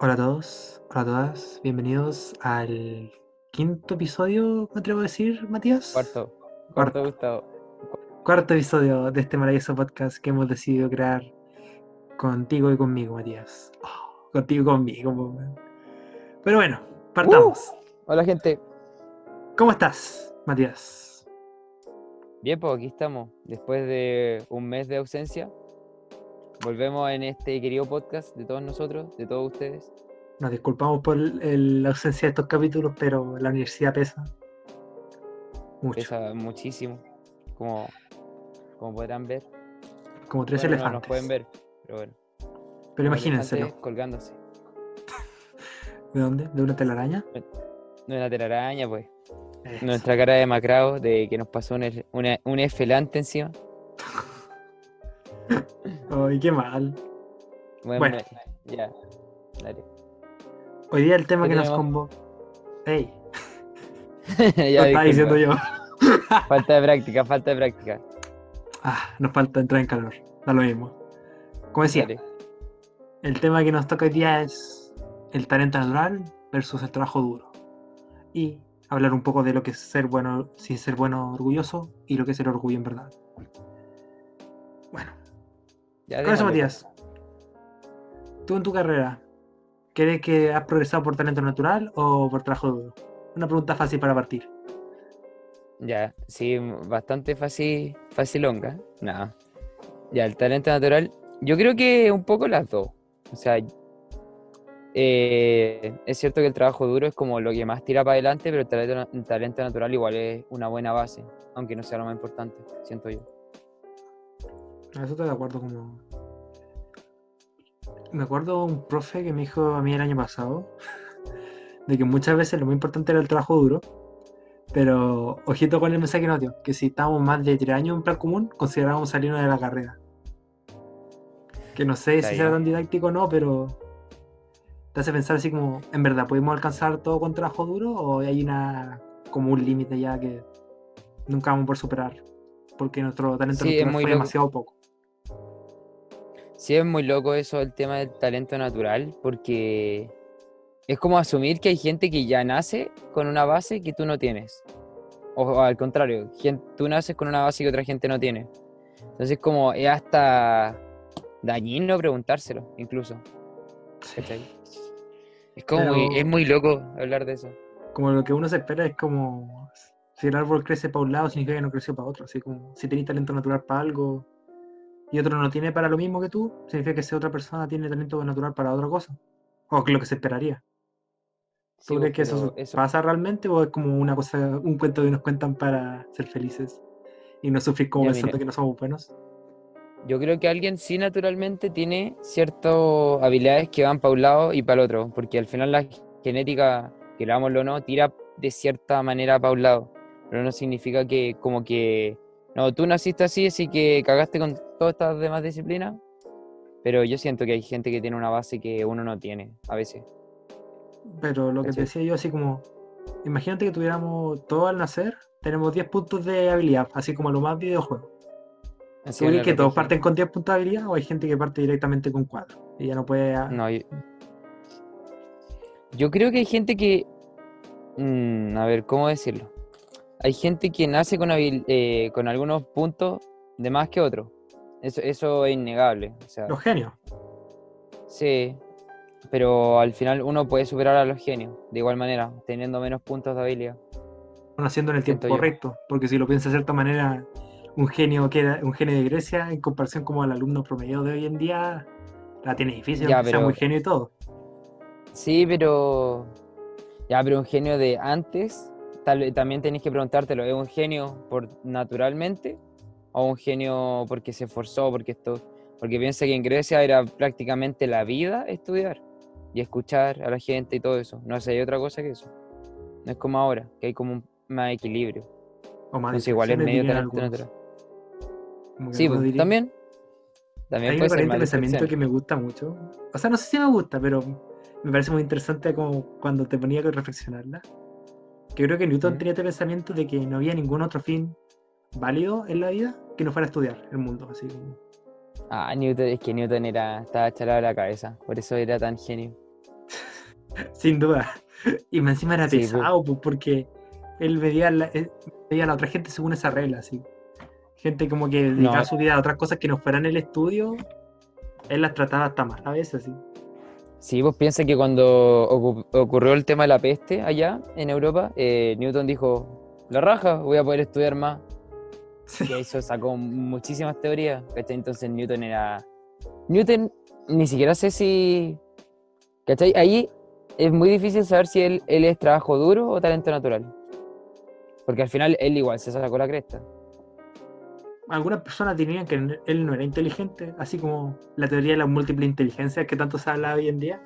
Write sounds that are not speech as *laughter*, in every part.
Hola a todos, hola a todas, bienvenidos al quinto episodio, me atrevo a decir, Matías. Cuarto. Cuarto. Cuarto, Gustavo. Cuarto episodio de este maravilloso podcast que hemos decidido crear contigo y conmigo, Matías. Oh, contigo y conmigo. Pero bueno, partamos. Hola, gente. ¿Cómo estás, Matías? Bien, pues aquí estamos. Después de un mes de ausencia, volvemos en este querido podcast de todos nosotros, de todos ustedes. Nos disculpamos por el- la ausencia de estos capítulos, pero la universidad pesa. Mucho. Pesa muchísimo, como, como podrán ver. Como tres Bueno, no elefantes. nos pueden ver, pero bueno. Pero imagínenselo. colgándose. *laughs* ¿De dónde? ¿De una telaraña? No es una telaraña, pues. Eso. Nuestra cara de macrao de que nos pasó un, una- un esfelante encima. Ay, qué mal. Bueno, Bueno. ya. Dale. Hoy día el tema ¿Qué que nos convoca. ¡Ey! *laughs* ya, lo estaba diciendo yo. *laughs* Falta de práctica, falta de práctica. Ah, nos falta entrar en calor. Da lo mismo. Como decía, Dale. el tema que nos toca hoy día es el talento natural versus el trabajo duro. Y hablar un poco de lo que es ser bueno sin ser bueno orgulloso y lo que es el orgullo en verdad. Ya, con eso. Matías. Tú en tu carrera, ¿crees que has progresado por talento natural o por trabajo duro? Una pregunta fácil para partir. Ya, sí, bastante fácil, facilonga. Nada. Ya, el talento natural. Yo creo que un poco las dos. O sea, eh, es cierto que el trabajo duro es como lo que más tira para adelante, pero el talento, na- el talento natural igual es una buena base, aunque no sea lo más importante, siento yo. A eso estoy de acuerdo como... Me acuerdo un profe que me dijo a mí el año pasado *laughs* de que muchas veces lo más importante era el trabajo duro, pero ojito con el mensaje que nos dio, que si estábamos más de tres años en plan común, considerábamos salirnos de la carrera. Que no sé Está si será tan didáctico o no, pero te hace pensar así como, ¿en verdad podemos alcanzar todo con trabajo duro o hay una como un límite ya que nunca vamos a poder superar? Porque nuestro talento Sí, es muy fue loco. demasiado poco. Sí, es muy loco eso, el tema del talento natural, porque es como asumir que hay gente que ya nace con una base que tú no tienes. O, al contrario, tú naces con una base que otra gente no tiene. Entonces, como es hasta dañino preguntárselo, incluso. Sí. Es como muy, es muy loco hablar de eso. como lo que uno se espera es como si el árbol crece para un lado significa que no creció para otro así como si tenés talento natural para algo y otro no tiene para lo mismo que tú significa que esa otra persona tiene talento natural para otra cosa o que lo que se esperaría Sí, ¿tú pues, crees que eso, pero pasa realmente o es como una cosa un cuento que nos cuentan para ser felices y no sufrir como pensando mira. que no somos buenos Yo creo que alguien sí naturalmente tiene ciertas habilidades que van para un lado y para el otro, porque al final la genética, querámoslo o no, tira de cierta manera para un lado, pero no significa que como que, no, tú naciste así, así que cagaste con todas estas demás disciplinas, pero yo siento que hay gente que tiene una base que uno no tiene a veces. pero lo que decía yo así como imagínate que tuviéramos todo al nacer tenemos 10 puntos de habilidad así como lo más videojuegos Así ¿Tú crees que todos parten con 10 puntos de habilidad o hay gente que parte directamente con 4? Y ya no puede. No, yo... yo creo que hay gente que... mm, a ver, ¿cómo decirlo? Hay gente que nace con, habil- eh, con algunos puntos de más que otros. Eso, eso es innegable. O sea, Los genios. sí, pero al final uno puede superar a los genios, de igual manera, teniendo menos puntos de habilidad. Van haciendo en el tiempo yo. correcto. Porque si lo piensas de cierta manera, un genio que era un genio de Grecia, en comparación como al alumno promedio de hoy en día, la tiene difícil, Ya, aunque sea pero- muy genio y todo. Sí, pero... Ya, pero un genio de antes, tal, vez también tenés que preguntártelo, ¿es un genio por naturalmente o un genio porque se esforzó, porque esto, porque piensa que en Grecia era prácticamente la vida estudiar y escuchar a la gente y todo eso. No sé, hay otra cosa que eso. No es como ahora, que hay como un más equilibrio. O más Entonces igual es medio talento Sí, pues, también. También Hay un puede ser de pensamiento que me gusta mucho. O sea, no sé si me gusta, pero me parece muy interesante como cuando te ponía que reflexionarla. Que creo que Newton ¿Mm? tenía este pensamiento de que no había ningún otro fin válido en la vida que no fuera estudiar el mundo. Así como, Ah, Newton, es que Newton era, estaba chalado de la cabeza, por eso era tan genio. *laughs* Sin duda. *laughs* Y más encima era Sí, pesado, pues, porque él veía, la, él veía a la otra gente según esa regla, así. Gente como que dedicaba No. su vida a otras cosas que no fueran el estudio, él las trataba hasta mal a veces, así. Sí, vos piensas que cuando ocu- ocurrió el tema de la peste allá en Europa, eh, Newton dijo, la raja, voy a poder estudiar más. Sí. Y eso sacó muchísimas teorías, ¿cachai? Entonces Newton era... Newton, ni siquiera sé si... ¿Cachai? Ahí es muy difícil saber si él, él es trabajo duro o talento natural. Porque al final él igual se sacó la cresta. Algunas personas dirían que él no era inteligente, así como la teoría de las múltiples inteligencias que tanto se habla hoy en día.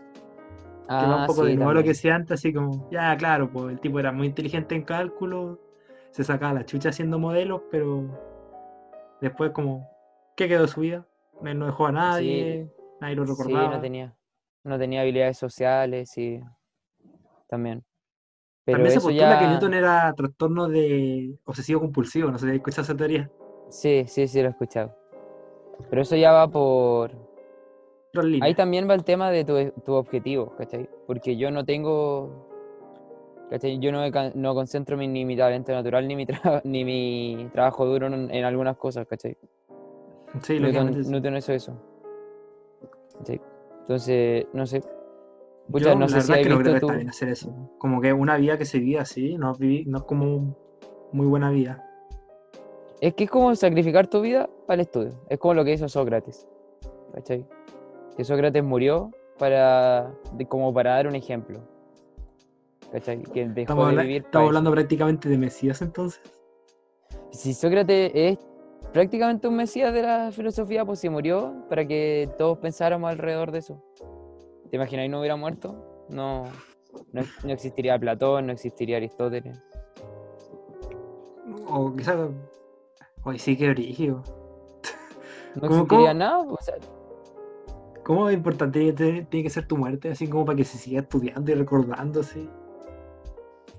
que va un Ah, poco sí, de nuevo lo que decía antes, así como, ya, claro, pues el tipo era muy inteligente en cálculo, se sacaba la chucha haciendo modelos, pero después como, ¿qué quedó de su vida? Él no dejó a nadie, nadie lo Sí, recordaba. no tenía, no tenía habilidades sociales, sí. También. Pero También se postula que. Newton era trastorno de obsesivo compulsivo, no sé si escuchado esa teoría. Sí, sí, sí, lo he escuchado. Pero eso ya va por... Ahí también va el tema de tu, tu objetivo, ¿cachai? Porque yo no tengo... ¿cachai? Yo no, no concentro mi, ni mi talento natural ni mi, *laughs* ni mi trabajo duro en, en algunas cosas, ¿cachai? Sí, Newton. Newton hizo eso. ¿cachai? Entonces, no sé. Yo, Pucha, no la sé verdad si que no creo que visto está tú... bien hacer eso. Como que una vida que se vive así, no, no es como muy buena vida. Es que es como sacrificar tu vida al estudio. Es como lo que hizo Sócrates. ¿Cachai? Que Sócrates murió para, como para dar un ejemplo. ¿Cachai? Que dejó Estamos, de habla- vivir estamos para hablando prácticamente de Mesías entonces. Si Sócrates es prácticamente un mesías de la filosofía, pues se murió para que todos pensáramos alrededor de eso. ¿Te imaginas? no hubiera muerto? No, no, no existiría Platón, no existiría Aristóteles. O quizás. Hoy sí que brígido. No ¿Cómo- existiría cómo? nada. pues, o sea, ¿Cómo es importante te- tiene que ser tu muerte? Así como para que se siga estudiando y recordándose.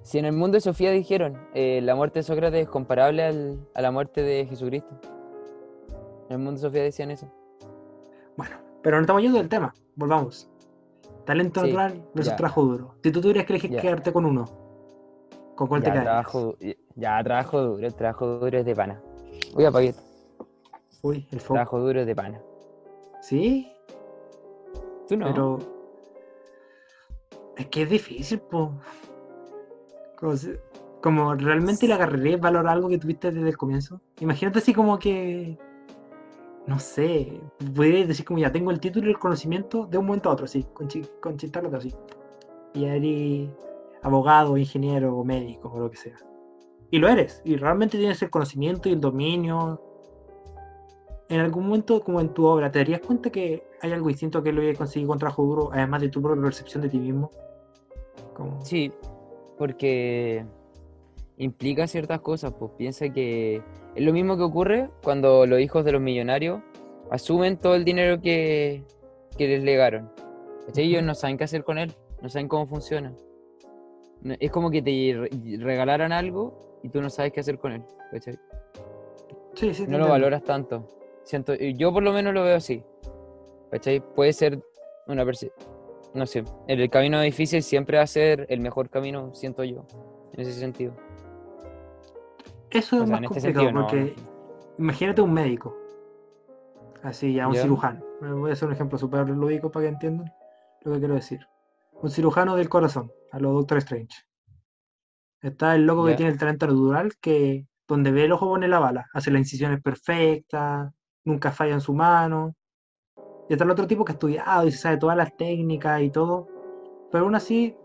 Si en el mundo de Sofía dijeron, eh, la muerte de Sócrates es comparable al- a la muerte de Jesucristo. En el mundo de Sofía decían eso. Bueno, pero no estamos yendo del tema. Volvamos. Talento Sí, natural versus ya. trabajo duro. Si tú tuvieras que elegir Ya. quedarte con uno, ¿con cuál te Ya trabajo, ya, trabajo duro, el trabajo duro es de pana. Uy, apagué esto. Uy, el foco. Trabajo duro es de pana. Sí, Tú no. pero. Es que es difícil, po. Como, si- como realmente le agarrarías valor a algo que tuviste desde el comienzo. Imagínate así como que. No sé, pudieras decir como ya tengo el título y el conocimiento de un momento a otro, así, con, con chistarlo así. Y eres abogado, ingeniero, o médico, o lo que sea. Y lo eres, y realmente tienes el conocimiento y el dominio. En algún momento, como en tu obra, ¿te darías cuenta que hay algo distinto que lo que conseguir con trabajo duro, además de tu propia percepción de ti mismo? Como... Sí, porque implica ciertas cosas, pues piensa que es lo mismo que ocurre cuando los hijos de los millonarios asumen todo el dinero que, que les legaron. Ellos no saben qué hacer con él, no saben cómo funciona. Es como que te re- regalaran algo y tú no sabes qué hacer con él. ¿cachai? Sí, sí, No lo valoras tanto. Siento, yo por lo menos lo veo así. ¿Cachai? Puede ser una No sé, en el camino difícil siempre va a ser el mejor camino, siento yo, en ese sentido. Eso O es sea, más en este complicado no. porque imagínate un médico, así ya un Ya. cirujano. Voy a hacer un ejemplo súper lúdico para que entiendan lo que quiero decir. Un cirujano del corazón, a los Doctor Strange. Está el loco que tiene el talento natural que donde ve el ojo pone la bala, hace las incisiones perfectas, nunca falla en su mano. Y está el otro tipo que ha estudiado y se sabe todas las técnicas y todo, pero aún así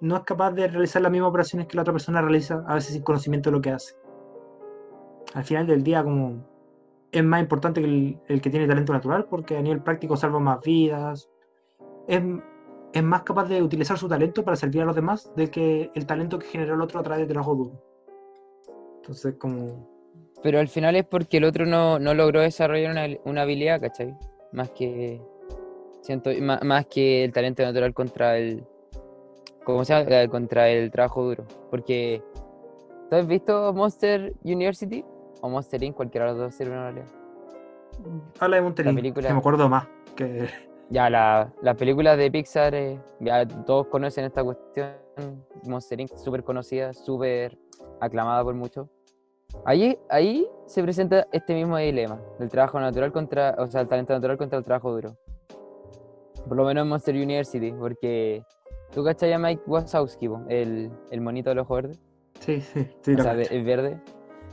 no es capaz de realizar las mismas operaciones que la otra persona realiza, a veces sin conocimiento de lo que hace. Al final del día, como es más importante que el, el que tiene talento natural, porque a nivel práctico salva más vidas, es, es más capaz de utilizar su talento para servir a los demás del que el talento que generó el otro a través de trabajo duro. Entonces, como Pero al final es porque el otro no, no logró desarrollar una, una habilidad, ¿cachai? Más que. Siento, más, más que el talento natural contra el. ¿Cómo se llama? Eh, Contra el trabajo duro. Porque. ¿Tú has visto Monster University? O Monster Inc., cualquiera de los dos sirve en realidad. habla de Monterrey, película- que me acuerdo más que Ya, la- las películas de Pixar, eh, ya todos conocen esta cuestión. Monster Inc. súper conocida, súper aclamada por muchos. Ahí, ahí se presenta este mismo dilema, del trabajo natural contra, o sea, el talento natural contra el trabajo duro. Por lo menos en Monster University, porque tú cachai a Mike Wazowski, el, el monito del ojo verde, Sí, sí, sí. o sea, verde.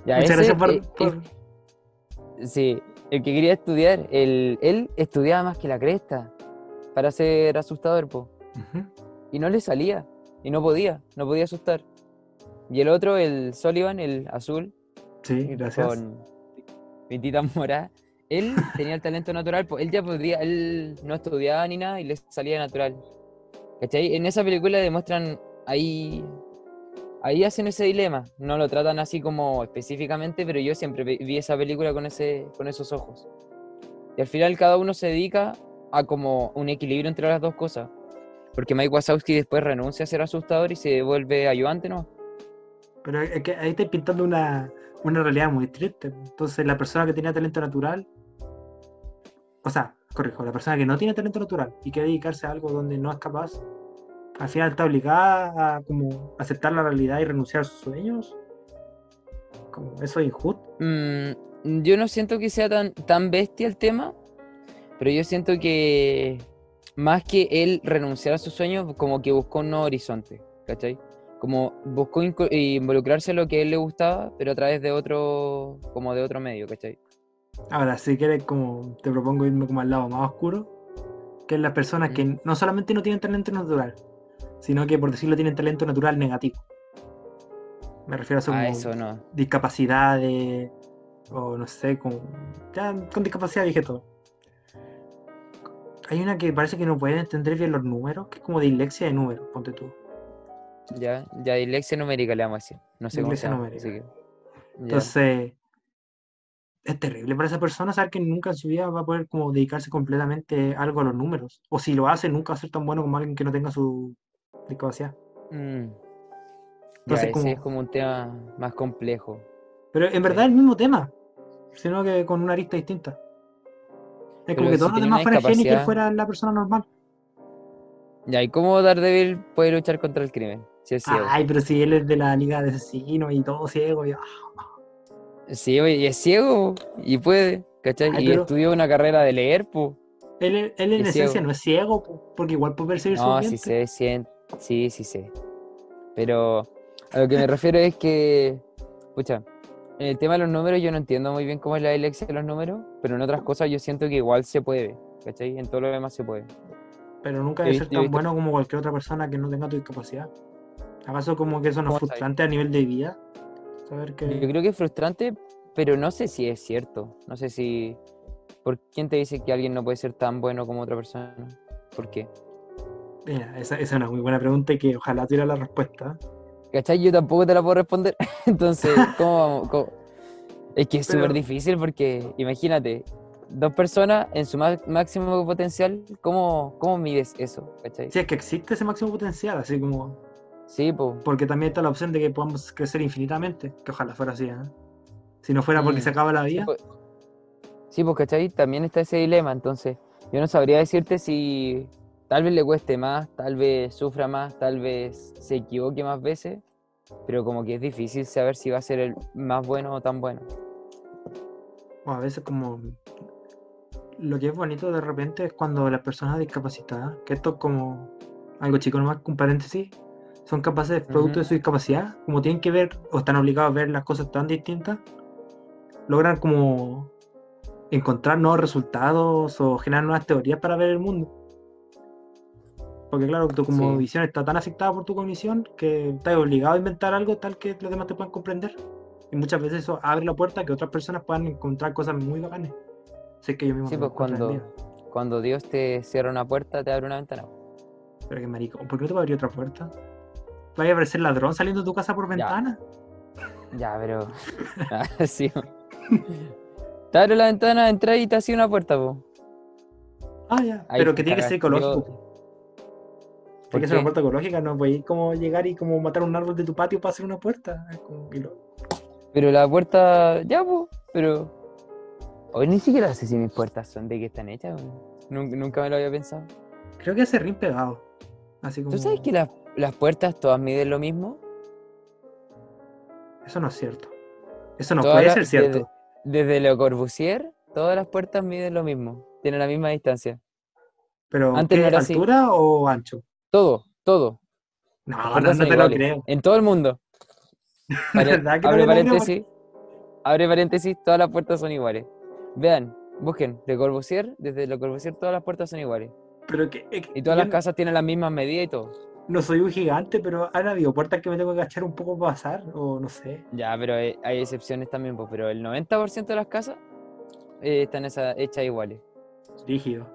Ya, Muchas ese, gracias por, eh, por- Sí, el que quería estudiar, el, él estudiaba más que la cresta para ser asustador, po. Ujú. Y no le salía, y no podía, no podía asustar. Y el otro, el Sullivan, el azul, Sí, gracias. con pintitas moradas, él *laughs* tenía el talento natural, po. él ya podría, él no estudiaba ni nada y le salía natural. ¿Cachai? En esa película demuestran ahí. Ahí hacen ese dilema, no lo tratan así como específicamente, pero yo siempre vi esa película con, ese, con esos ojos. Y al final cada uno se dedica a como un equilibrio entre las dos cosas. Porque Mike Wazowski después renuncia a ser asustador y se vuelve ayudante, ¿no? Pero es que ahí estás pintando una, una realidad muy triste. Entonces, la persona que tenía talento natural, o sea, corrijo, la persona que no tiene talento natural y quiere dedicarse a algo donde no es capaz, al final está obligada a como aceptar la realidad y renunciar a sus sueños. Como eso es injusto. Mm, yo no siento que sea tan, tan bestia el tema, pero yo siento que más que él renunciar a sus sueños, como que buscó un nuevo horizonte, ¿cachai? Como buscó inco- involucrarse en lo que a él le gustaba, pero a través de otro, como de otro medio, ¿cachai? Ahora, si quieres, como te propongo irme como al lado más oscuro, que es las personas que no solamente no tienen talento natural, sino que por decirlo tienen talento natural negativo. Me refiero a eso no. discapacidades o no sé, con, ya con discapacidad dije todo. Hay una que parece que no pueden entender bien los números, que es como dislexia de números, ponte tú. Ya, ya dislexia numérica le vamos a decir. No sé cómo se Dislexia llama. numérica. así que- ya. Entonces, es terrible para esa persona saber que nunca en su vida va a poder como dedicarse completamente algo a los números. O si lo hace, nunca va a ser tan bueno como alguien que no tenga su discapacidad. Mm. Entonces, ya, ese como- es como un tema más complejo. Pero en verdad Sí. es el mismo tema, sino que con una arista distinta. Es como que si todos los demás fueran discapacidad- fuera la persona normal. Ya, ¿y cómo Daredevil puede luchar contra el crimen? Si es ciego. Ay, pero si él es de la liga de asesinos y todo ciego. Y... ah, Sí, y es ciego y puede, ¿cachai? Ay, y estudió una carrera de leer, pues. Él, él en Es esencia ciego. no es ciego, po, porque igual puede percibir su No, sí sé, sí, sí, sí sé. Pero a lo que me refiero es que, escucha, en el tema de los números yo no entiendo muy bien cómo es la dislexia de los números, pero en otras cosas yo siento que igual se puede, ¿cachai? En todo lo demás se puede. Pero nunca he ser tan bueno como cualquier otra persona que no tenga tu discapacidad. ¿Acaso como que eso no es frustrante a nivel de vida? Saber que... Yo creo que es frustrante, pero no sé si es cierto. No sé si... ¿Por quién te dice que alguien no puede ser tan bueno como otra persona? ¿Por qué? Mira, esa, esa es una muy buena pregunta y que ojalá tuviera la respuesta. ¿Cachai? Yo tampoco te la puedo responder. *laughs* Entonces, ¿cómo, vamos? ¿Cómo? Es que es súper difícil porque, imagínate, dos personas en su máximo potencial, ¿cómo, ¿cómo mides eso? ¿Cachai? Si es que existe ese máximo potencial, así como... Sí, pues. Porque también está la opción de que podamos crecer infinitamente, que ojalá fuera así, ¿eh? Si no fuera porque Mm, se acaba la Sí, vida, pues, sí, pues, ¿cachai? También está ese dilema, entonces, yo no sabría decirte si tal vez le cueste más, tal vez sufra más, tal vez se equivoque más veces, pero como que es difícil saber si va a ser el más bueno o tan bueno. o a veces como... Lo que es bonito de repente es cuando las personas discapacitadas, que esto es como algo chico nomás, con paréntesis, son capaces, producto de su discapacidad, como tienen que ver o están obligados a ver las cosas tan distintas, logran como encontrar nuevos resultados o generar nuevas teorías para ver el mundo. Porque claro, tu como Sí. visión está tan afectada por tu cognición que estás obligado a inventar algo tal que los demás te puedan comprender. Y muchas veces eso abre la puerta a que otras personas puedan encontrar cosas muy bacanas. Sé que yo mismo Sí, pues cuando, cuando Dios te cierra una puerta, te abre una ventana. Pero que marico, ¿por qué no te va a abrir otra puerta? ¿Vaya a aparecer ladrón saliendo de tu casa por ventana? Ya, pero. *laughs* Ah, sí. Te abre la ventana, entra y te hace una puerta, po. Ah, ya. Ahí Pero que tiene que ser ecológico. Yo- Tiene ¿Por que ser una qué? puerta ecológica, no podéis como llegar y como matar un árbol de tu patio para hacer una puerta. Es como que lo- Pero la puerta, ya, po. Pero. Hoy ni siquiera sé si mis puertas son de qué están hechas. Nunca, me lo había pensado. Creo que es serrín pegado. Así como... ¿Tú sabes que las, las puertas todas miden lo mismo? Eso no es cierto. Eso no Todas puede ser cierto. Desde, desde Le Corbusier, todas las puertas miden lo mismo. Tienen la misma distancia. Pero, antes ¿qué, no era así. altura o ancho? Todo, todo. No, no, no te lo creo. En todo el mundo. *laughs* Pare- ¿Verdad que no abre creo? paréntesis. Abre paréntesis, todas las puertas son iguales. Vean, busquen, Le Corbusier, desde Le Corbusier todas las puertas son iguales. Pero que, es que Y todas las casas tienen las mismas medidas y todo. no soy un gigante, pero han habido puertas que me tengo que agachar un poco para pasar, o no sé. Ya, pero hay, hay excepciones también, pues, pero el 90% de las casas eh, están esa- hechas iguales. Rígido.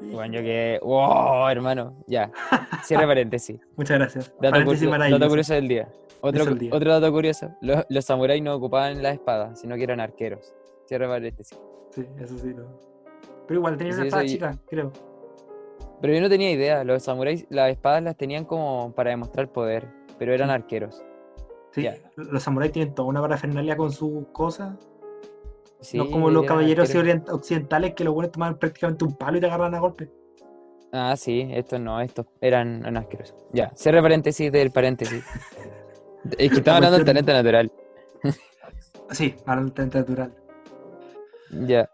Bueno, yo que... ¡Wow, hermano! Ya, *laughs* cierre paréntesis. Muchas gracias. Dato, Paréntesis curioso del día. Otro, Eso del día. otro dato curioso. Los, los samuráis no ocupaban la espada, sino que eran arqueros. Cierre paréntesis. Sí, eso sí. No. Pero igual tenía Sí, una espada chica, creo. Pero yo no tenía idea. Los samuráis, las espadas las tenían como para demostrar poder, pero eran Sí. arqueros. Sí, los samuráis tienen toda una parafernalia con sus cosas. Sí, no como los caballeros occidentales que los buenos tomaban prácticamente un palo y te agarran a golpe. Ah, sí, estos no, estos eran, eran asquerosos. Ya, cierre paréntesis del paréntesis. *laughs* Es que estaba hablando de cuestión- talento natural. Sí, para natural. Ya.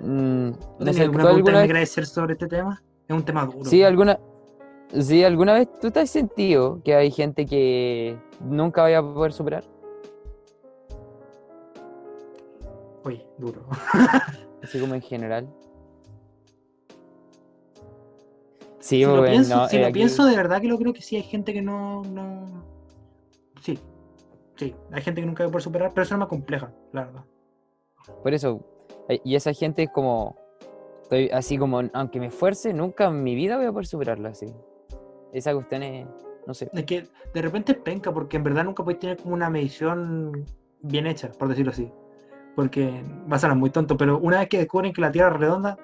Mm, ¿No no tenías sé, alguna ¿tú pregunta que alguna me queráis hacer sobre este tema? Es un tema duro. sí, alguna, sí, alguna vez tú te has sentido que hay gente que nunca vaya a poder superar? Oye, duro. *laughs* Así como en general. Si Sí, lo, porque pienso, no, si eh, lo aquí- pienso, de verdad que lo creo que sí hay gente que no, no... Sí, sí, hay gente que nunca va a poder superar, pero eso es más compleja, la verdad. Por eso, y esa gente es como, estoy así como, aunque me esfuerce, nunca en mi vida voy a poder superarla así. Esa cuestión es, no sé. Es que de repente es penca, porque en verdad nunca puedes tener como una medición bien hecha, por decirlo así. Porque va a sonar muy tonto, pero una vez que descubren que la Tierra es redonda,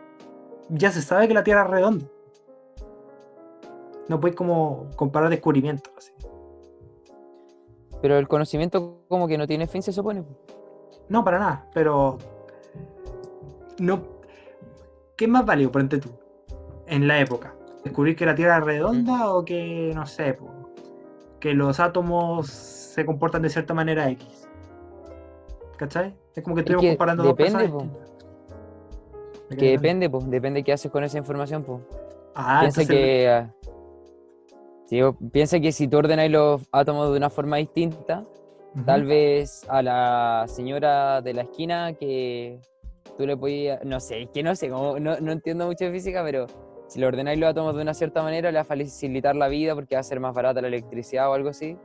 ya se sabe que la Tierra es redonda. No puedes como comparar descubrimientos. Así. Pero el conocimiento como que no tiene fin, se supone. No, para nada, pero. No. ¿Qué es más por ejemplo, tú? En la época. ¿Descubrir que la Tierra es redonda o que, no sé, po, que los átomos se comportan de cierta manera X? ¿Cachai? Es como que estuvimos que comparando dos depende, cosas po. distintas. ¿Me Que depende, pues, depende qué haces con esa información, pues. Ah, piensa entonces- que. sí, piensa que si tú ordenas los átomos de una forma distinta, tal vez a la señora de la esquina que tú le podías, no sé, es que no sé, como, no, no entiendo mucho de física, pero si le ordenáis los átomos de una cierta manera, le va a facilitar la vida porque va a ser más barata la electricidad o algo así.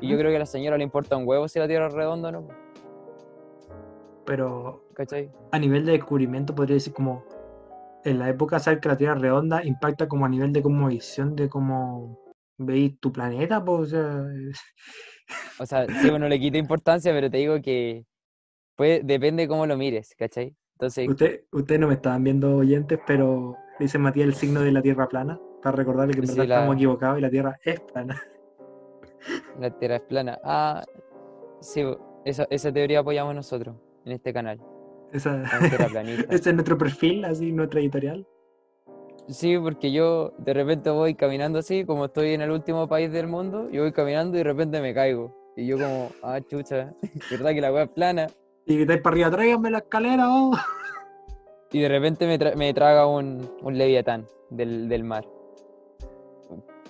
Y yo creo que a la señora le importa un huevo si la Tierra es redonda o no, Pero ¿cachai? a nivel de descubrimiento podría decir como en la época saber que la Tierra es redonda impacta como a nivel de como visión de cómo veis tu planeta, pues, o sea, O sea, sí, bueno, le quita importancia, pero te digo que puede, depende cómo lo mires, ¿cachai? Entonces, Usted, ustedes no me estaban viendo oyentes, pero dice Matías el signo de la Tierra plana, para recordarle que en Sí, verdad la- estamos equivocados y la Tierra es plana. *laughs* la Tierra es plana. Ah, sí, esa, esa teoría apoyamos nosotros en este canal. Esa, *laughs* ese es nuestro perfil, así, nuestra editorial. Sí, porque yo de repente voy caminando así, como estoy en el último país del mundo, yo voy caminando y de repente me caigo. Y yo como, ah, chucha, *laughs* ¿verdad que la weá es plana? Y gritáis para arriba, tráiganme la escalera, oh. *laughs* Y de repente me, tra- me traga un, un leviatán del, del mar.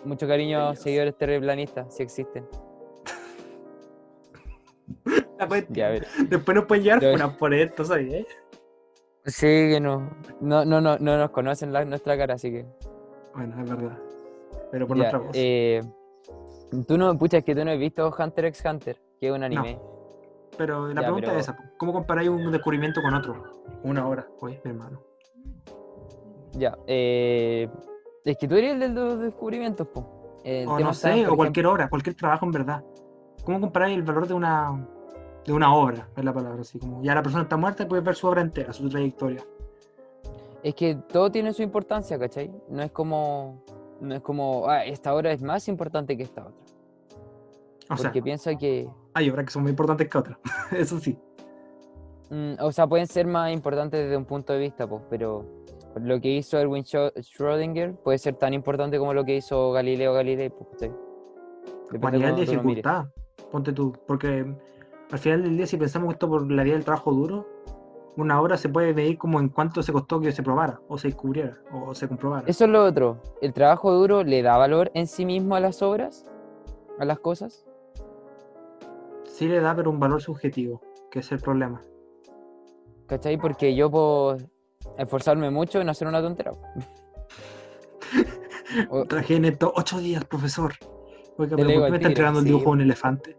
Mucho cariño, Dios. seguidores terraplanistas, si existen. *laughs* Ya. Después nos pueden llevar Yo- funas por esto, ¿sabes? Sí, que no, no, no, no, no nos conocen la- nuestra cara, así que. Bueno, es verdad. Pero por Ya, nuestra voz. eh, tú no, pucha, es que tú no has visto Hunter x Hunter, que es un anime. Pero la ya, pregunta pero- es esa: ¿cómo comparáis un descubrimiento con otro? Una hora, oye, mi hermano. Ya, eh, es que tú eres el de los descubrimientos, po. El O no sé, o cualquier obra, cualquier trabajo en verdad. ¿Cómo comparáis el valor de una de una obra? Es la palabra, así como ya la persona está muerta y puedes ver su obra entera, su trayectoria. ejemplo, Es que todo tiene su importancia, ¿cachai? No es como, no es como, ah, esta obra es más importante que esta otra. O sea, Porque piensa que, hay obras que son muy importantes que otras, *laughs* eso sí. Mm, o sea, pueden ser más importantes desde un punto de vista, pues, pero lo que hizo Erwin Schrödinger puede ser tan importante como lo que hizo Galileo Galilei, pues, ¿cachai? Como a Depende nivel cómo de dificultad, ponte tú, porque al final del día si pensamos esto por la vía del trabajo duro, una obra se puede medir como en cuánto se costó que se probara, o se descubriera, o se comprobara. Eso es lo otro. ¿El trabajo duro le da valor en sí mismo a las obras? ¿A las cosas? Sí le da, pero un valor subjetivo, que es el problema. ¿Cachai? Porque yo puedo esforzarme mucho en hacer una tontera. *laughs* Traje en esto ocho días, profesor. Oiga, Te pero leo ¿por qué al me está tigre, entregando el sí. dibujo de un elefante?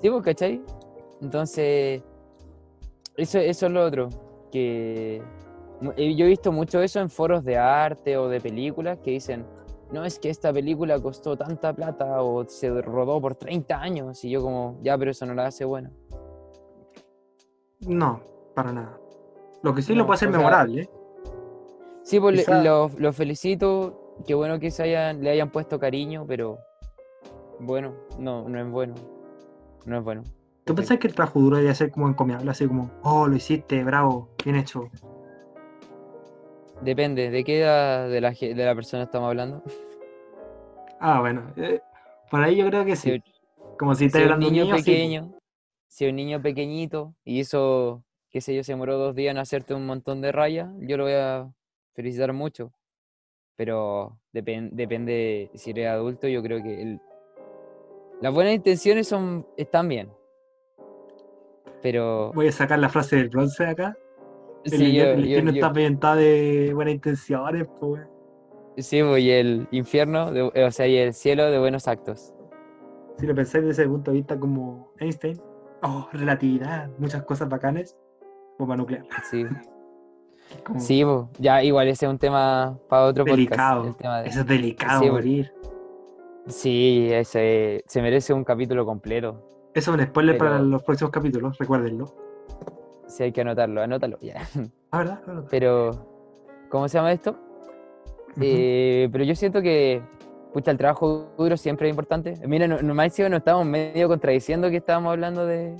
Sí, pues, ¿cachai? Entonces, eso, eso es lo otro. Que eh, yo he visto mucho eso en foros de arte o de películas que dicen, no, es que esta película costó tanta plata o se rodó por 30 años. Y yo como, ya, pero eso no la hace buena. No, para nada. Lo que sí No, lo puede hacer memorable. ¿eh? Sí, pues Quizá- lo, lo felicito. Qué bueno que se hayan, le hayan puesto cariño, pero bueno, no, no es bueno. No es bueno. ¿Tú pensás que el trabajo duro debería ser como encomiable? Así como, oh, lo hiciste, bravo, bien hecho. Depende, ¿de qué edad de la, de la persona estamos hablando? Ah, bueno. eh, por ahí yo creo que sí. Si, Como si si estás es un hablando de un niño niño, sí, pequeño, si un niño pequeñito y eso, qué sé yo, se demoró dos días en hacerte un montón de rayas, yo lo voy a felicitar mucho. Pero depen- depende, si eres adulto, yo creo que el- las buenas intenciones son, están bien. Pero Voy a sacar la frase del bronce de El, sí, yo, el infierno yo- está ambientado de buenas intenciones, pues. sí, pues, y el infierno, de- o sea, y el cielo de buenos actos. Si lo pensáis desde ese punto de vista como Einstein, oh, relatividad, muchas cosas bacanes, bomba nuclear. Sí, *laughs* Como sí, pues, ya igual ese es un tema para otro delicado. podcast. el tema de- Eso es delicado Sí, morir. Sí, ese se merece un capítulo completo. Eso es un spoiler para Pero- los próximos capítulos, recuérdenlo. Sí, hay que anotarlo, anótalo ya. *laughs* Ah, ¿verdad? Claro. Pero, ¿cómo se llama esto? Eh, pero yo siento que, pucha, el trabajo duro siempre es importante. Mira, no, no, más nos estamos medio contradiciendo que estábamos hablando de,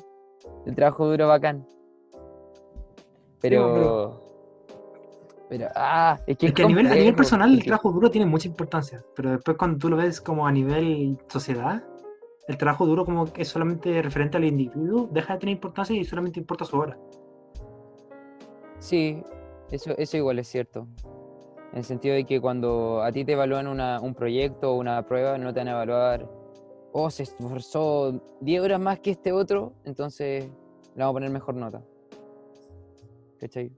del trabajo duro bacán. Pero, pero, ah, es que Es que a nivel, a nivel personal el trabajo duro tiene mucha importancia, pero después cuando tú lo ves como a nivel sociedad, el trabajo duro como que es solamente referente al individuo, deja de tener importancia y solamente importa su hora. Sí, eso, eso igual es cierto. En el sentido de que cuando a ti te evalúan una- un proyecto o una prueba, no te van a evaluar, oh, se esforzó 10 horas más que este otro, entonces le vamos a poner mejor nota. ¿Cachai?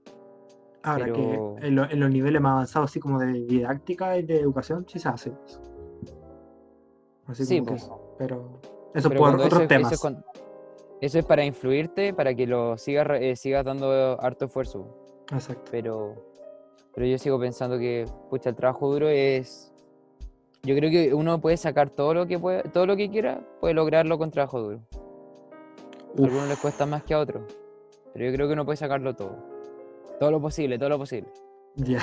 Ahora Pero- que en, lo- en los niveles más avanzados, así como de didáctica y de educación, sí se hace eso. Así Sí, como que pues. pero eso Pero por otros eso, es- temas. Eso es, con- eso es para influirte, para que lo sigas, eh, sigas dando harto esfuerzo. Exacto. pero, pero yo sigo pensando que pucha, el trabajo duro es. Yo creo que uno puede sacar todo lo que puede, todo lo que quiera, puede lograrlo con trabajo duro. A algunos les cuesta más que a otros, pero yo creo que uno puede sacarlo todo. Todo lo posible, todo lo posible. ya.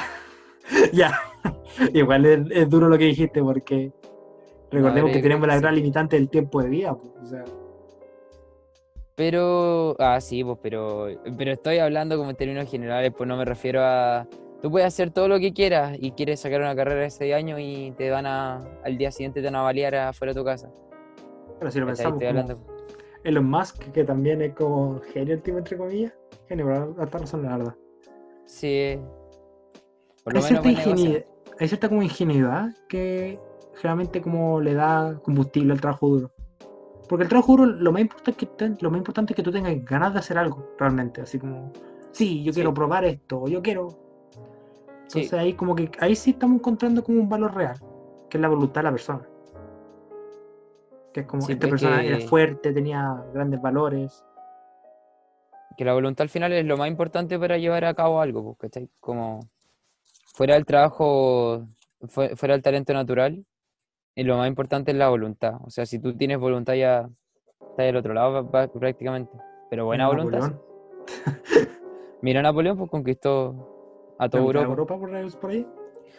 *laughs* ya. *laughs* Igual es, es duro lo que dijiste porque recordemos que tenemos que la sí. gran limitante del tiempo de vida. pues, o sea, Pero, ah, sí, pues, pero, pero estoy hablando como en términos generales, pues no me refiero a. Tú puedes hacer todo lo que quieras y quieres sacar una carrera ese año y te van a, al día siguiente te van a balear afuera de tu casa. pero si lo pensamos Estoy hablando. Elon Musk, que también es como genio el tipo entre comillas, genio, pero hasta razón la verdad. Sí. Por lo Hay menos cierta, hay cierta como ingenuidad que generalmente como le da combustible al trabajo duro. Porque el trabajo duro lo más importante es que, te- lo más importante es que tú tengas ganas de hacer algo realmente, así como, sí, yo Sí. quiero probar esto, yo quiero. Sí. Entonces ahí como que ahí sí estamos encontrando como un valor real, que es la voluntad de la persona. Que es como Sí, esta pues persona que- era fuerte, tenía grandes valores. que la voluntad al final es lo más importante para llevar a cabo algo, pues, ¿cachai? Como fuera del trabajo, fue- fuera del talento natural, y lo más importante es la voluntad. O sea, si tú tienes voluntad ya estás del otro lado prácticamente. Pero buena voluntad. sí. *laughs* Mira Napoleón, pues conquistó a toda Europa. Europa por ahí- por ahí.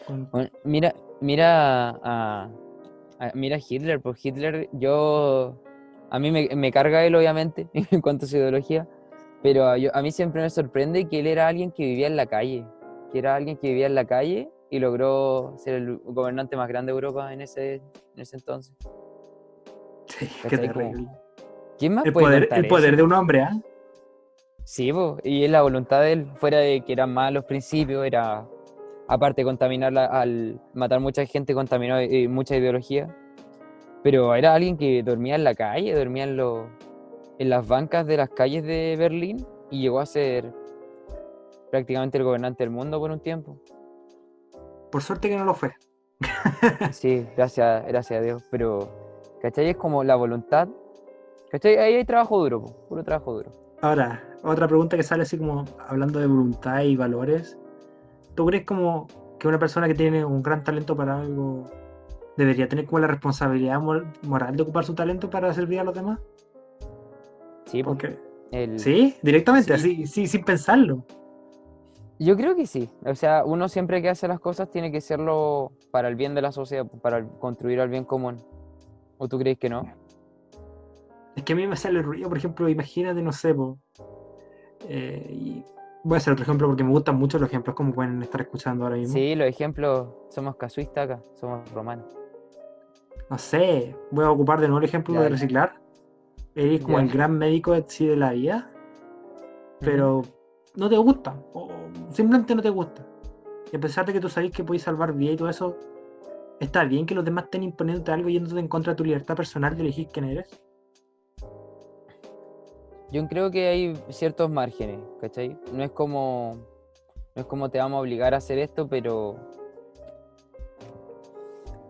Con- Bueno, Mira, mira a, a- mira Hitler, pues Hitler, yo a mí me, me carga él obviamente *laughs* en cuanto a su ideología, Pero a, yo- a mí siempre me sorprende que él era alguien que vivía en la calle, que era alguien que vivía en la calle y logró ser el gobernante más grande de Europa en ese, en ese entonces. Sí, qué terrible. ¿Quién más El puede poder, el poder eso? de un hombre, ¿ah? Sí, po, y es la voluntad de él, fuera de que eran malos principios, era aparte contaminar la- al matar mucha gente, contaminó eh, mucha ideología. Pero era alguien que dormía en la calle, dormía en, los- en las bancas de las calles de Berlín y llegó a ser prácticamente el gobernante del mundo por un tiempo. Por suerte que no lo fue. *laughs* Sí, gracias, gracias a Dios. Pero, ¿cachai? Es como la voluntad. ¿Cachai? Ahí hay trabajo duro, puro trabajo duro. Ahora, otra pregunta que sale así como hablando de voluntad y valores. ¿Tú crees como que una persona que tiene un gran talento para algo debería tener como la responsabilidad mor- moral de ocupar su talento para servir a los demás? Sí, po, Porque, el- sí, directamente, Sí. así, sí, sin pensarlo. Yo creo que sí. O sea, uno siempre que hace las cosas tiene que hacerlo para el bien de la sociedad, para construir el bien común. ¿O tú crees que no? Es que a mí me sale ruido, por ejemplo, imagínate, no sé, po, eh, y voy a hacer otro ejemplo porque me gustan mucho los ejemplos como pueden estar escuchando ahora mismo. Sí, los ejemplos, somos casuistas acá, somos romanos. No sé, voy a ocupar de nuevo el ejemplo Ya, de reciclar. Eres como Ya. el gran médico de, sí, de la vida, pero no te gusta, o simplemente no te gusta. Y a pesar de que tú sabes que puedes salvar vida y todo eso, está bien que los demás estén imponiéndote algo yéndote en contra de tu libertad personal de elegir quién eres. Yo creo que hay ciertos márgenes, ¿cachai? No es como, no es como te vamos a obligar a hacer esto, pero...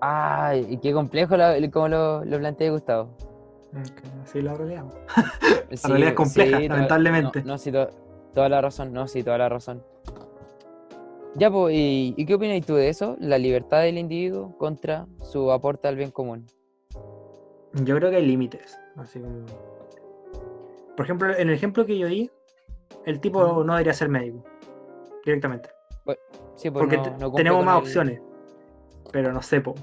Ay, y qué complejo la- como lo, lo plantea Gustavo. Así es la realidad. *laughs* Sí, realidad es compleja, lamentablemente. No, no, sí, to- toda la razón, no, sí, toda la razón. Ya, pues, ¿y, y qué opinas tú de eso? La libertad del individuo contra su aporte al bien común. Yo creo que hay límites. Así como... Por ejemplo, en el ejemplo que yo di, el tipo no debería ser médico. Directamente. Sí, pues Porque no- no tenemos más el- opciones. Pero no sé, po.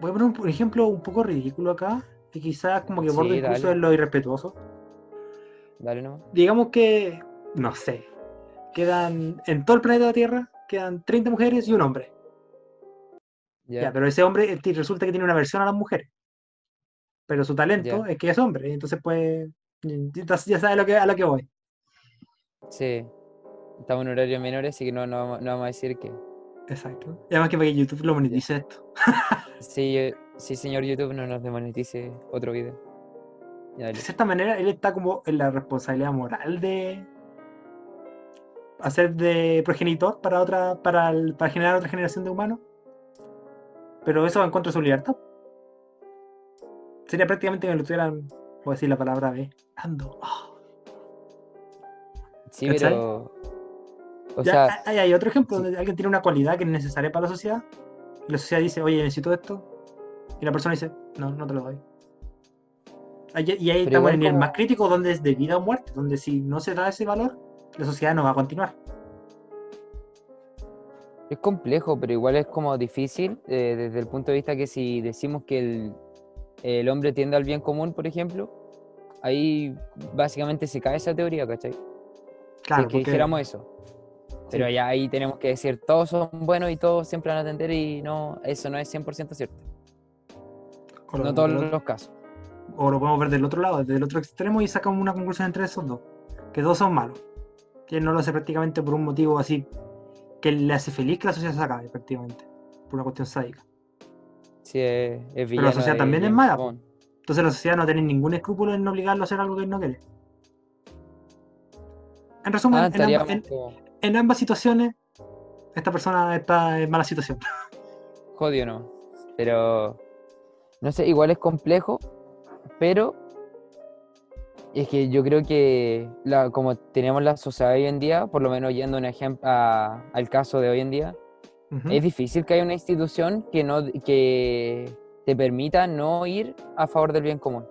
Voy a poner un por ejemplo un poco ridículo acá. Y quizás como que Sí, borde incluso en lo irrespetuoso. Dale. Digamos que, no sé, quedan en todo el planeta Tierra, quedan 30 mujeres y un hombre. Ya, Ya, pero ese hombre resulta que tiene una versión a las mujeres. Pero su talento es que es hombre. Entonces, pues, ya sabes lo que, a lo que voy. sí. Estamos en horario menor, así que no, no, vamos- no vamos a decir que... Exacto. Y además que para que YouTube lo monetice esto. *laughs* Sí, sí, señor YouTube, no nos demonetice otro video. Ya, De cierta manera, él está como en la responsabilidad moral de hacer de progenitor para otra, para, el- para generar otra generación de humanos. Pero eso va en contra de su libertad. Sería prácticamente que lo estuvieran, voy a decir la palabra B, dando. Ah. Sí, ¿Cachai? pero... O Ya, sea, hay, hay otro ejemplo sí. donde alguien tiene una cualidad que es necesaria para la sociedad. Y la sociedad dice, oye, necesito esto. Y la persona dice, no, no te lo doy. Y ahí Pero estamos en el más crítico donde es de vida o muerte, donde si no se da ese valor, la sociedad no va a continuar. Es complejo, pero igual es como difícil eh, desde el punto de vista que si decimos que el, el hombre tiende al bien común, por ejemplo, ahí básicamente se cae esa teoría, ¿cachai? Claro, si es que porque- dijéramos eso. Pero sí, ya ahí tenemos que decir, todos son buenos y todos siempre van a atender y no, eso no es 100% cierto. No todos los casos. O lo podemos ver del otro lado, desde el otro extremo y sacamos una conclusión entre esos dos. Que dos son malos. Que él no lo hace prácticamente por un motivo así que le hace feliz que la sociedad se acabe, prácticamente. Por una cuestión sádica. Sí, es, es la sociedad también es mala. Entonces la sociedad no tiene ningún escrúpulo en obligarlo a hacer algo que él no quiere. En resumen, Ah, en, estaríamos amba- en- como en ambas situaciones, esta persona está en mala situación. *laughs* jodido, ¿no? Pero, no sé, igual es complejo, pero es que yo creo que la, como tenemos la sociedad hoy en día, por lo menos yendo un ejemplo al caso de hoy en día, es difícil que haya una institución que no que te permita no ir a favor del bien común.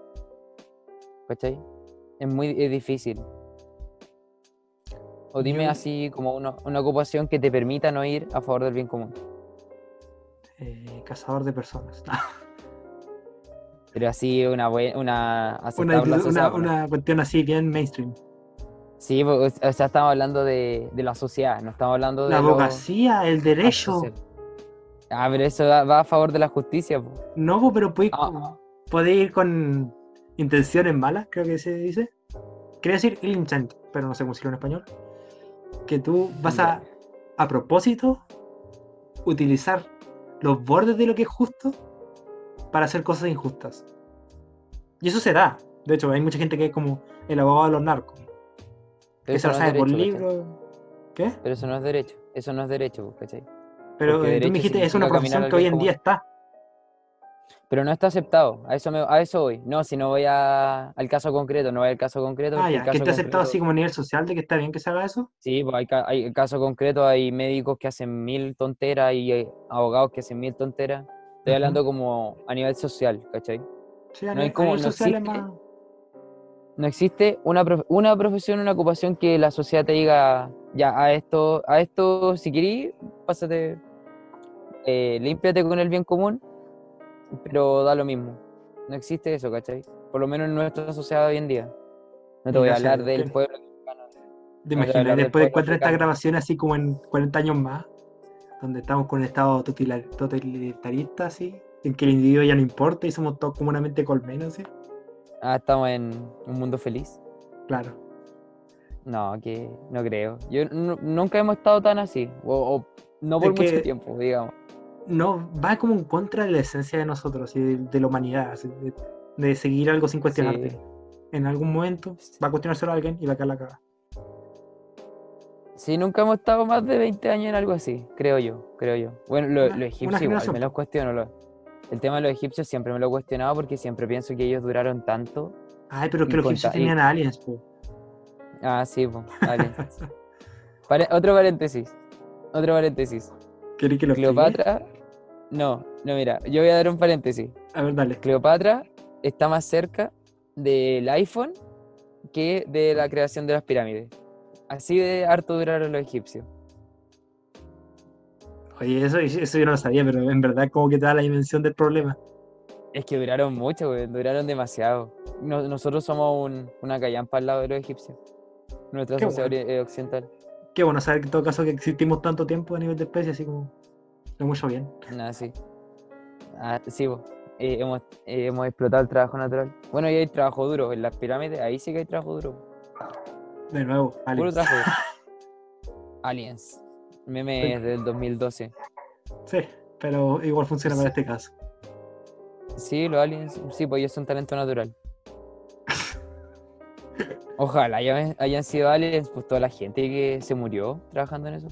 ¿Cachai? Es muy es difícil. O dime Yo- así como una, una ocupación que te permita no ir a favor del bien común. Eh, cazador de personas. *laughs* Pero así una buena, una una, pues, cuestión así bien mainstream. Sí, po- o sea, estamos hablando de, de la sociedad, no estamos hablando de La lo- abogacía, el derecho. Ah, pero eso va, a favor de la justicia. po. No, po, pero puedes, Ah, podés ir con intenciones malas, creo que se dice. Quería decir ill intent, pero no sé cómo decirlo en español. Que tú vas a, a propósito, utilizar los bordes de lo que es justo para hacer cosas injustas. Y eso se da. De hecho, hay mucha gente que es como el abogado de los narcos. pero Que se lo no sabe por libros. ¿Qué? Pero eso no es derecho, eso no es derecho, po, ¿cachai? Pero Porque eh, tú me dijiste, es una profesión que hoy en día está. Pero no está aceptado, a eso, me, a eso voy. No, si no voy a- al caso concreto, no voy al caso concreto. Ah, ya, que caso esté aceptado concreto- así como a nivel social de que está bien que se haga eso. Sí, pues hay, hay casos concretos, hay médicos que hacen mil tonteras y hay abogados que hacen mil tonteras. Estoy hablando como a nivel social, ¿cachai? Sí, a No nivel, a como- nivel no social es más. No existe una, prof- una profesión, una ocupación que la sociedad te diga, ya, a esto, a esto, si querís, pásate, eh, límpiate con el bien común, pero da lo mismo. No existe eso, ¿cachai? Por lo menos en nuestra sociedad hoy en día. No te voy a a hablar del pueblo. ¿Te imaginas? después pueblo encuentran esta grabación así como en 40 años más, donde estamos con un estado totalitarista, así, en que el individuo ya no importa y somos todos como una mente colmena, así. Ah, estamos en un mundo feliz. Claro. No, que no creo. Yo nu- nunca hemos estado tan así, o, o no por Es mucho que- tiempo, digamos. No, va como en contra de la esencia de nosotros y de, de la humanidad, así, de, de seguir algo sin cuestionarte. Sí. En algún momento va a cuestionárselo a alguien y va a caer la caga. Sí, nunca hemos estado más de 20 años en algo así, creo yo, creo yo. Bueno, lo, Una- lo egipcio igual, me po. lo cuestiono. lo- el tema de los egipcios siempre me lo he cuestionado porque siempre pienso que ellos duraron tanto. Ay, pero que los egipcios y- tenían aliens, po. Ah, sí, pues, *laughs* vale. otro paréntesis, otro paréntesis. ¿Querés que lo? Cleopatra, no, no, mira, yo voy a dar un paréntesis. A ver, dale. Cleopatra está más cerca del iPhone que de la creación de las pirámides. Así de harto duraron los egipcios. Oye, eso, eso yo no lo sabía, pero en verdad como que te da la dimensión del problema. Es que duraron mucho, güey, duraron demasiado. No- nosotros somos un- una callampa al lado de los egipcios. Nuestra Qué sociedad bueno. eh, occidental. Qué bueno saber que en todo caso que existimos tanto tiempo a nivel de especie, así como lo mucho bien. Nada, sí. Ah, sí, po. Eh, hemos, eh, hemos explotado el trabajo natural. Bueno, y hay trabajo duro. En las pirámides, ahí sí que hay trabajo duro. De nuevo, aliens. *laughs* Aliens. Meme del 2012. Sí, pero igual funciona para este caso. Sí, los aliens, sí, pues ellos son talento natural. *laughs* Ojalá hayan, hayan sido aliens, pues toda la gente que se murió trabajando en eso.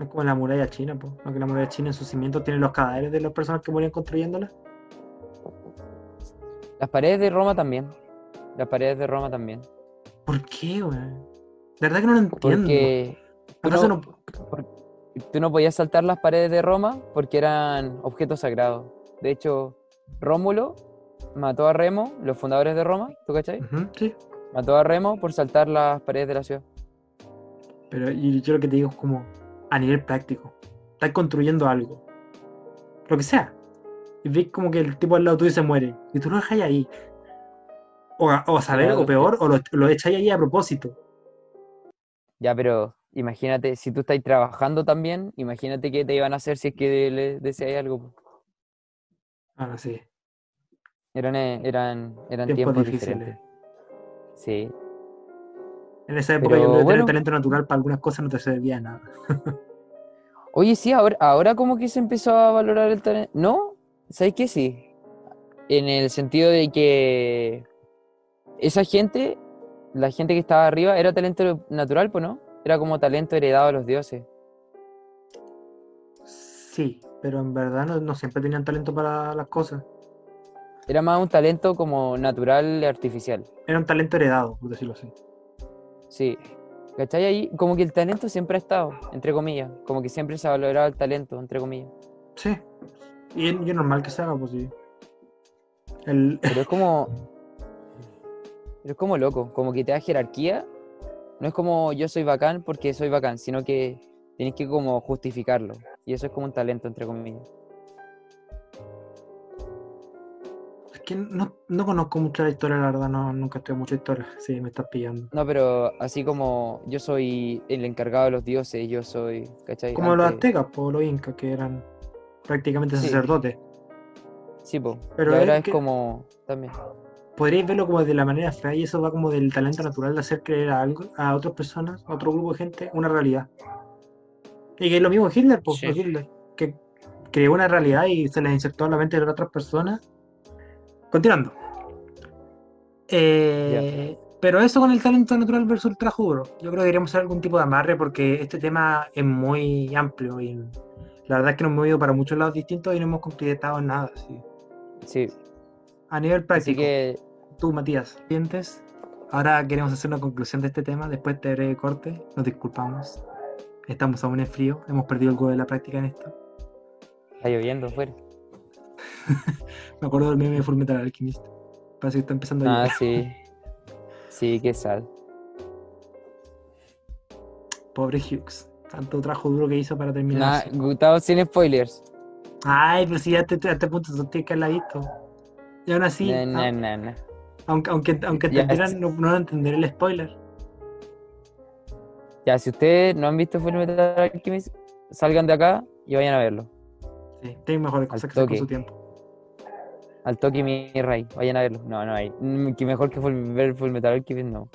Es como la muralla china, pues. Aunque la muralla china en sus cimientos tiene los cadáveres de las personas que morían construyéndola. Las paredes de Roma también. Las paredes de Roma también. ¿Por qué, güey? De verdad que no lo entiendo. Porque tú ¿Acaso no, no- tú no podías saltar las paredes de Roma porque eran objetos sagrados. De hecho, Rómulo mató a Remo, los fundadores de Roma, ¿tú cachai? Ujú, sí. Mató a Remo por saltar las paredes de la ciudad. Pero yo lo que te digo es como a nivel práctico. Estás construyendo algo. Lo que sea. Y ves como que el tipo al lado tuyo se muere. Y tú lo dejas ahí. O a, o a saber, Claro, o peor, o lo, lo echáis ahí a propósito. Ya, pero imagínate, si tú estás trabajando también, imagínate qué te iban a hacer si es que le deseáis algo. po. Ah, sí. Eran, eh, eran, eran Tiempos tiempos difíciles. diferentes. Sí, En esa época Pero yo bueno. talento natural para algunas cosas no te servía nada. *laughs* Oye, sí, ahora, ahora como que se empezó a valorar el talento. ¿No? ¿Sabes qué? Sí. En el sentido de que esa gente, la gente que estaba arriba, era talento natural, pues, ¿no? Era como talento heredado a los dioses. Sí, pero en verdad no, no siempre tenían talento para las cosas. Era más un talento como natural y artificial. Era un talento heredado, por decirlo así. Sí. ¿Cachai? Ahí como que el talento siempre ha estado, entre comillas. Como que siempre se ha valorado el talento, entre comillas. Sí. Y es, normal que se haga, pues sí. El, Pero es como. *laughs* Pero es como loco, como que te da jerarquía. No es como yo soy bacán porque soy bacán, sino que tienes que como justificarlo. Y eso es como un talento, entre comillas. que no, no conozco mucho la historia, la verdad, no, nunca estudié mucha historia. Sí, me estás pillando. No, pero así como yo soy el encargado de los dioses, yo soy, ¿cachai? Como los Antes- aztecas, o los incas, que eran prácticamente Sí. sacerdotes. Sí, po. Pero y ahora es es que- como también. Podríais verlo como de la manera fea y eso va como del talento natural de hacer creer a algo, a otras personas, a otro grupo de gente, una realidad. Y que es lo mismo Hitler, pues, Sí. Hitler, que creó una realidad y se la insertó en la mente de otras personas. Continuando. Eh, Pero eso con el talento natural versus el duro. Yo creo que deberíamos hacer algún tipo de amarre porque este tema es muy amplio y la verdad es que nos hemos ido para muchos lados distintos y no hemos completado en nada. sí. Sí. A nivel Así práctico. que tú, Matías, ¿sientes? Ahora queremos hacer una conclusión de este tema después de este breve corte. Nos disculpamos. Estamos aún en frío. Hemos perdido algo de la práctica en esto. está lloviendo afuera. *laughs* Me acuerdo del meme de Fullmetal Alchemist. Parece que está empezando a Ah, llover. sí. Sí, qué sad. Pobre Hughes. Tanto trabajo duro que hizo para terminar. Nah. Gustavo sin spoilers. Ay, pero si ya te, a este punto tú tienes que haberla visto. Y aún así, aunque, aunque, aunque entendieran, es- no, no van a entender el spoiler. Ya, si ustedes no han visto Fullmetal Alchemist, salgan de acá y vayan a verlo. Sí, tienen mejores cosas que hacer con su tiempo. Al toque mi rey, vayan a verlo. No, no hay. Mm, Que mejor que full- ver Fullmetal Alchemist, no.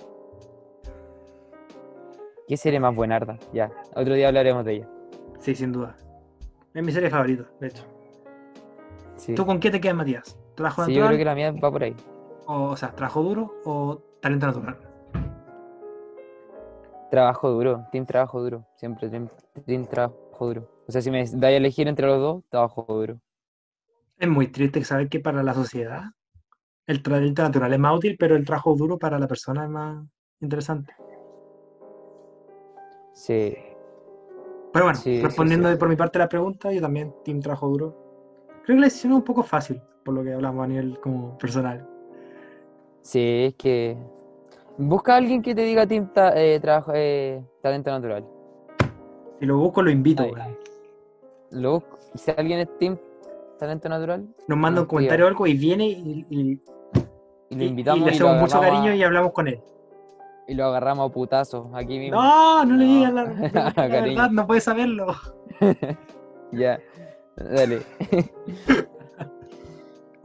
¿Qué serie más buenarda? Ya, otro día hablaremos de ella. Sí, sin duda. Es mi serie favorita, de hecho. Sí, ¿Tú con qué te quedas, Matías? ¿Trabajo Sí, yo creo que la mía va por ahí. o, o sea, trabajo duro o talento natural. Trabajo duro, team trabajo duro. Siempre team, team trabajo duro. O sea, si me dais a elegir entre los dos, trabajo duro. Es muy triste saber que para la sociedad el talento natural es más útil, pero el trabajo duro para la persona es más interesante. Sí, Pero bueno, Sí, respondiendo sí. por mi parte a la pregunta, yo también, team trabajo duro. Creo que la decisión es un poco fácil, por lo que hablamos a nivel como personal. sí, es que. Busca a alguien que te diga team ta- eh, trabajo, eh, talento natural. Si lo busco, lo invito. Ay. Lo busco. Si alguien es team talento natural, Nos manda un comentario o algo y viene y, y- y lo invitamos y y, le hacemos mucho cariño a- y hablamos con él. y lo agarramos a putazos aquí mismo. No, no le digas *laughs* la, la Cariño. verdad, no puedes saberlo. *laughs* Ya, dale. *laughs*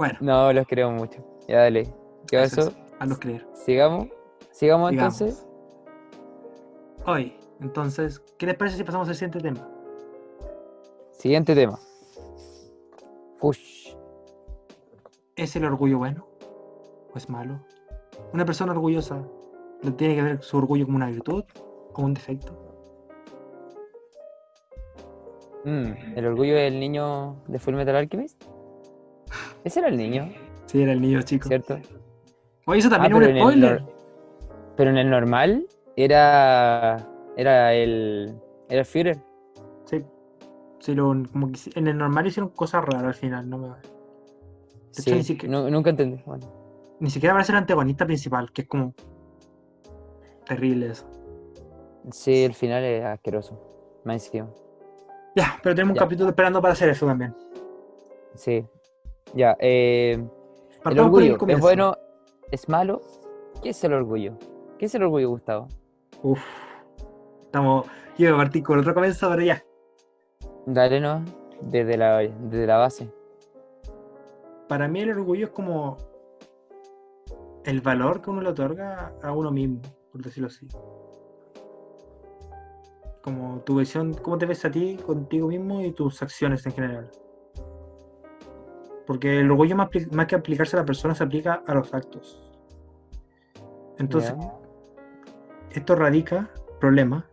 Bueno, No, los queremos mucho. Ya, dale. ¿Qué eso pasó? es, haznos creer. Sigamos. Sigamos Sigamos. entonces. Hoy, entonces, ¿qué les parece si pasamos al siguiente tema? Siguiente tema. Push. ¿Es el orgullo bueno o es malo? ¿Una persona orgullosa ¿le tiene que ver su orgullo como una virtud o un defecto? Mm, el orgullo del niño de Full Metal Alchemist. Ese era el niño, Sí, era el niño chico. ¿cierto? Oye, eso también Ah, es pero un en el spoiler. Pero en el normal era. Era el. Era el Führer. Sí. Sí, lo, como que en el normal hicieron cosas raras al final, no me hecho, Sí, ni siquiera- nu- nunca entendí. Bueno, Ni siquiera aparece el antagonista principal, que es como terrible eso. sí, el final es asqueroso. Más encima. Ya, pero tenemos un Ya. capítulo esperando para hacer eso también. Sí. Ya, eh, el orgullo, ¿es bueno? ¿Es malo? ¿Qué es el orgullo? ¿Qué es el orgullo, Gustavo? Uf. Estamos. Yo iba a partir con otro comienzo, pero ya. Dale, ¿no? Desde la, desde la base. Para mí el orgullo es como el valor que uno le otorga a uno mismo, por decirlo así. Como tu visión, cómo te ves a ti, contigo mismo y tus acciones en general. Porque el orgullo más, que aplicarse a la persona se aplica a los actos. Entonces, esto radica, problema,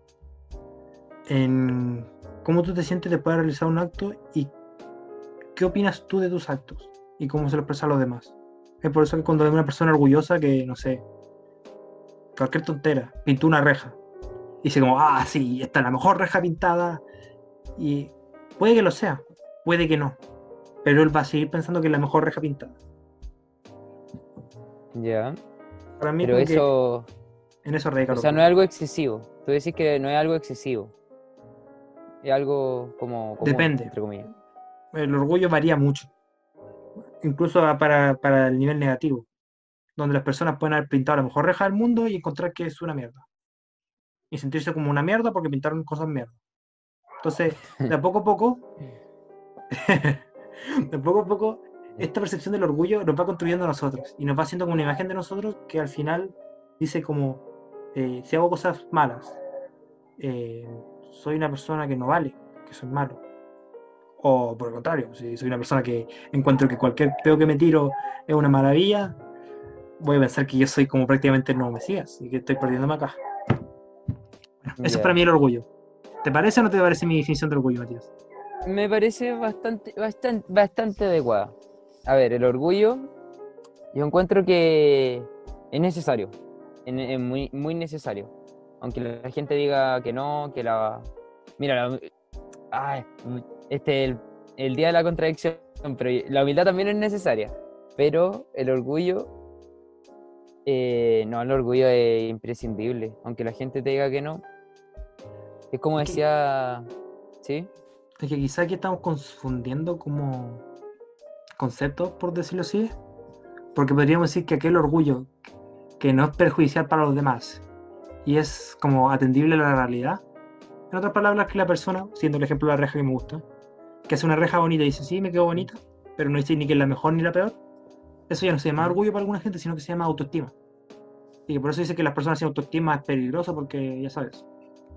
en cómo tú te sientes después de realizar un acto y qué opinas tú de tus actos y cómo se lo expresa a los demás. Es por eso que cuando hay una persona orgullosa que, no sé, cualquier tontera, pintó una reja, y dice como, ah, sí, esta es la mejor reja pintada, y puede que lo sea, puede que no, pero él va a seguir pensando que es la mejor reja pintada. Ya. Para mí, Pero eso. en eso radica O sea, no es algo excesivo. Tú decís que no es algo excesivo. Es algo como. Depende. Entre comillas. El orgullo varía mucho. incluso para, para el nivel negativo, donde las personas pueden haber pintado la mejor reja del mundo y encontrar que es una mierda. Y sentirse como una mierda porque pintaron cosas mierda. Entonces, de a poco a poco, *laughs* *laughs* poco a poco, esta percepción del orgullo nos va construyendo a nosotros y nos va haciendo como una imagen de nosotros que al final dice como, eh, si hago cosas malas, eh, soy una persona que no vale, que soy malo. O por el contrario, si soy una persona que encuentro que cualquier peo que me tiro es una maravilla, voy a pensar que yo soy como prácticamente el nuevo Mesías y que estoy perdiéndome acá. Bueno, eso es para mí el orgullo. ¿Te parece o no te parece mi definición de orgullo, Matías? Me parece bastante, bastante, bastante adecuada. A ver, el orgullo, yo encuentro que es necesario, es muy, muy necesario. Aunque la gente diga que no, que la... Mira, la- ay, este es el, el día de la contradicción, pero la humildad también es necesaria. Pero el orgullo, eh, no, el orgullo es imprescindible. Aunque la gente te diga que no. Es como decía... ¿Sí? Es que quizá aquí estamos confundiendo como conceptos, por decirlo así. Porque podríamos decir que aquel orgullo que no es perjudicial para los demás y es como atendible a la realidad. En otras palabras, que la persona, siendo el ejemplo de la reja que me gusta, que hace una reja bonita y dice, sí, me quedó bonita, pero no dice ni que es la mejor ni la peor. Eso ya no se llama orgullo para alguna gente, sino que se llama autoestima. Y que por eso dice que las personas sin autoestima es peligroso porque, ya sabes,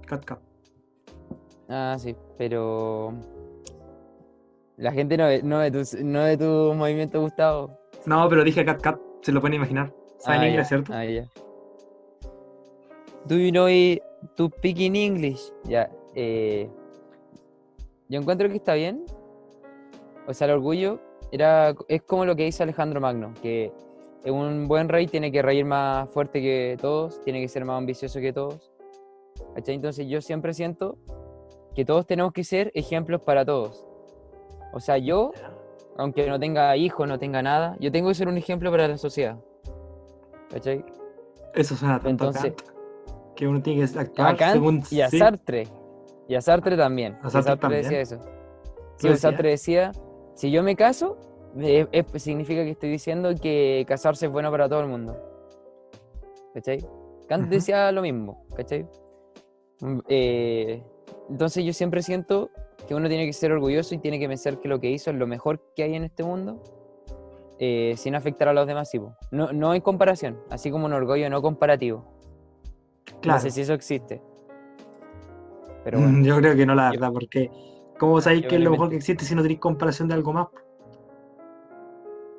cat cat. Ah, sí, pero la gente no ve, no ve tu, no ve tu movimiento, Gustavo. No, pero dije cat cat, se lo pueden imaginar. Saben Ah, inglés, ¿cierto? Ah, ya. Do you know it, to speak in English? Ya. eh, yo encuentro que está bien. O sea, el orgullo era, es como lo que dice Alejandro Magno, que un buen rey tiene que reír más fuerte que todos, tiene que ser más ambicioso que todos. ¿cachai? Entonces yo siempre siento que todos tenemos que ser ejemplos para todos. O sea, yo, aunque no tenga hijos, no tenga nada, yo tengo que ser un ejemplo para la sociedad. ¿Cachai? Eso suena tanto Entonces- a que uno tiene que actuar A Kant según... y a sí. Sartre. Y a Sartre también. A Y Sartre Sartre también. decía eso. ¿Lo Sí, decía? Sartre decía, si yo me caso, es- significa que estoy diciendo que casarse es bueno para todo el mundo. ¿Cachai? Kant Ujú. decía lo mismo, ¿cachai? Mm, eh, entonces yo siempre siento que uno tiene que ser orgulloso y tiene que pensar que lo que hizo es lo mejor que hay en este mundo, eh, sin afectar a los demás. sí. No, no en comparación, así como un orgullo no comparativo. Claro. No sé si eso existe. Pero bueno. Yo creo que no, la Yo- verdad, porque ¿cómo sabéis yo que es lo mejor que existe si no tenéis comparación de algo más?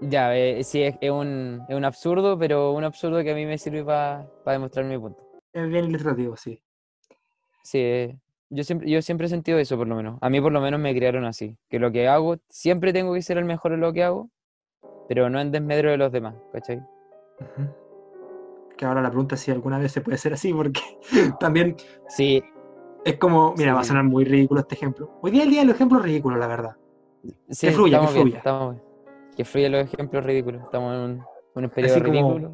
Ya, eh, sí, es, es un, es un absurdo, pero un absurdo que a mí me sirve para demostrar mi punto. Es bien ilustrativo, sí. Sí, eh, yo siempre, yo siempre he sentido eso, por lo menos. A mí por lo menos me criaron así, que lo que hago, siempre tengo que ser el mejor en lo que hago, pero no en desmedro de los demás, ¿cachai? Ujú. Que ahora la pregunta es si alguna vez se puede ser así, porque *laughs* también Sí, es como, mira, va a Sí. sonar muy ridículo este ejemplo. Hoy día el día de los ejemplos ridículos, la verdad. sí, Que fluya, que bien, fluya. estamos bien. Que fluyan los ejemplos ridículos, estamos en un, un periodo Así ridículo.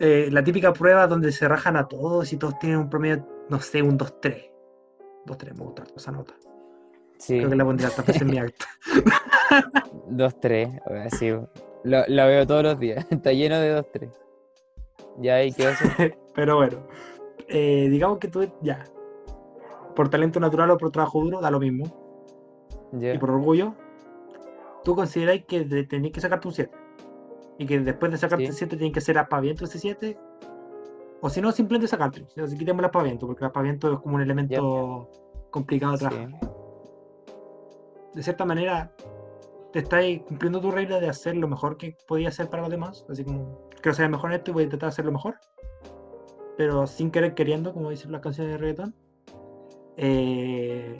Eh, la típica prueba donde se rajan a todos y todos tienen un promedio, no sé, un 2-3. 2-3, me gusta esa nota. Sí, Creo que la pondría hasta en mi *laughs* acta. dos, tres, así, lo, la veo todos los días, *laughs* está lleno de dos, tres. Ya, ¿y qué hace? *laughs* Pero bueno, eh, digamos que tú ya, por talento natural o por trabajo duro, da lo mismo. Ya. Y por orgullo, tú consideráis que tenéis que sacarte un 7. Y que después de sacarte Sí. el 7 tienen que ser aspaviento ese 7. O si no, simplemente sea, si quitemos el aspaviento, porque el aspaviento es como un elemento complicado de trabajar. Sí. De cierta manera, te estáis cumpliendo tu regla de hacer lo mejor que podías hacer para los demás. Así como, quiero ser el mejor en esto y voy a intentar hacerlo mejor. Pero sin querer queriendo, como dicen las canciones de reggaeton. Eh,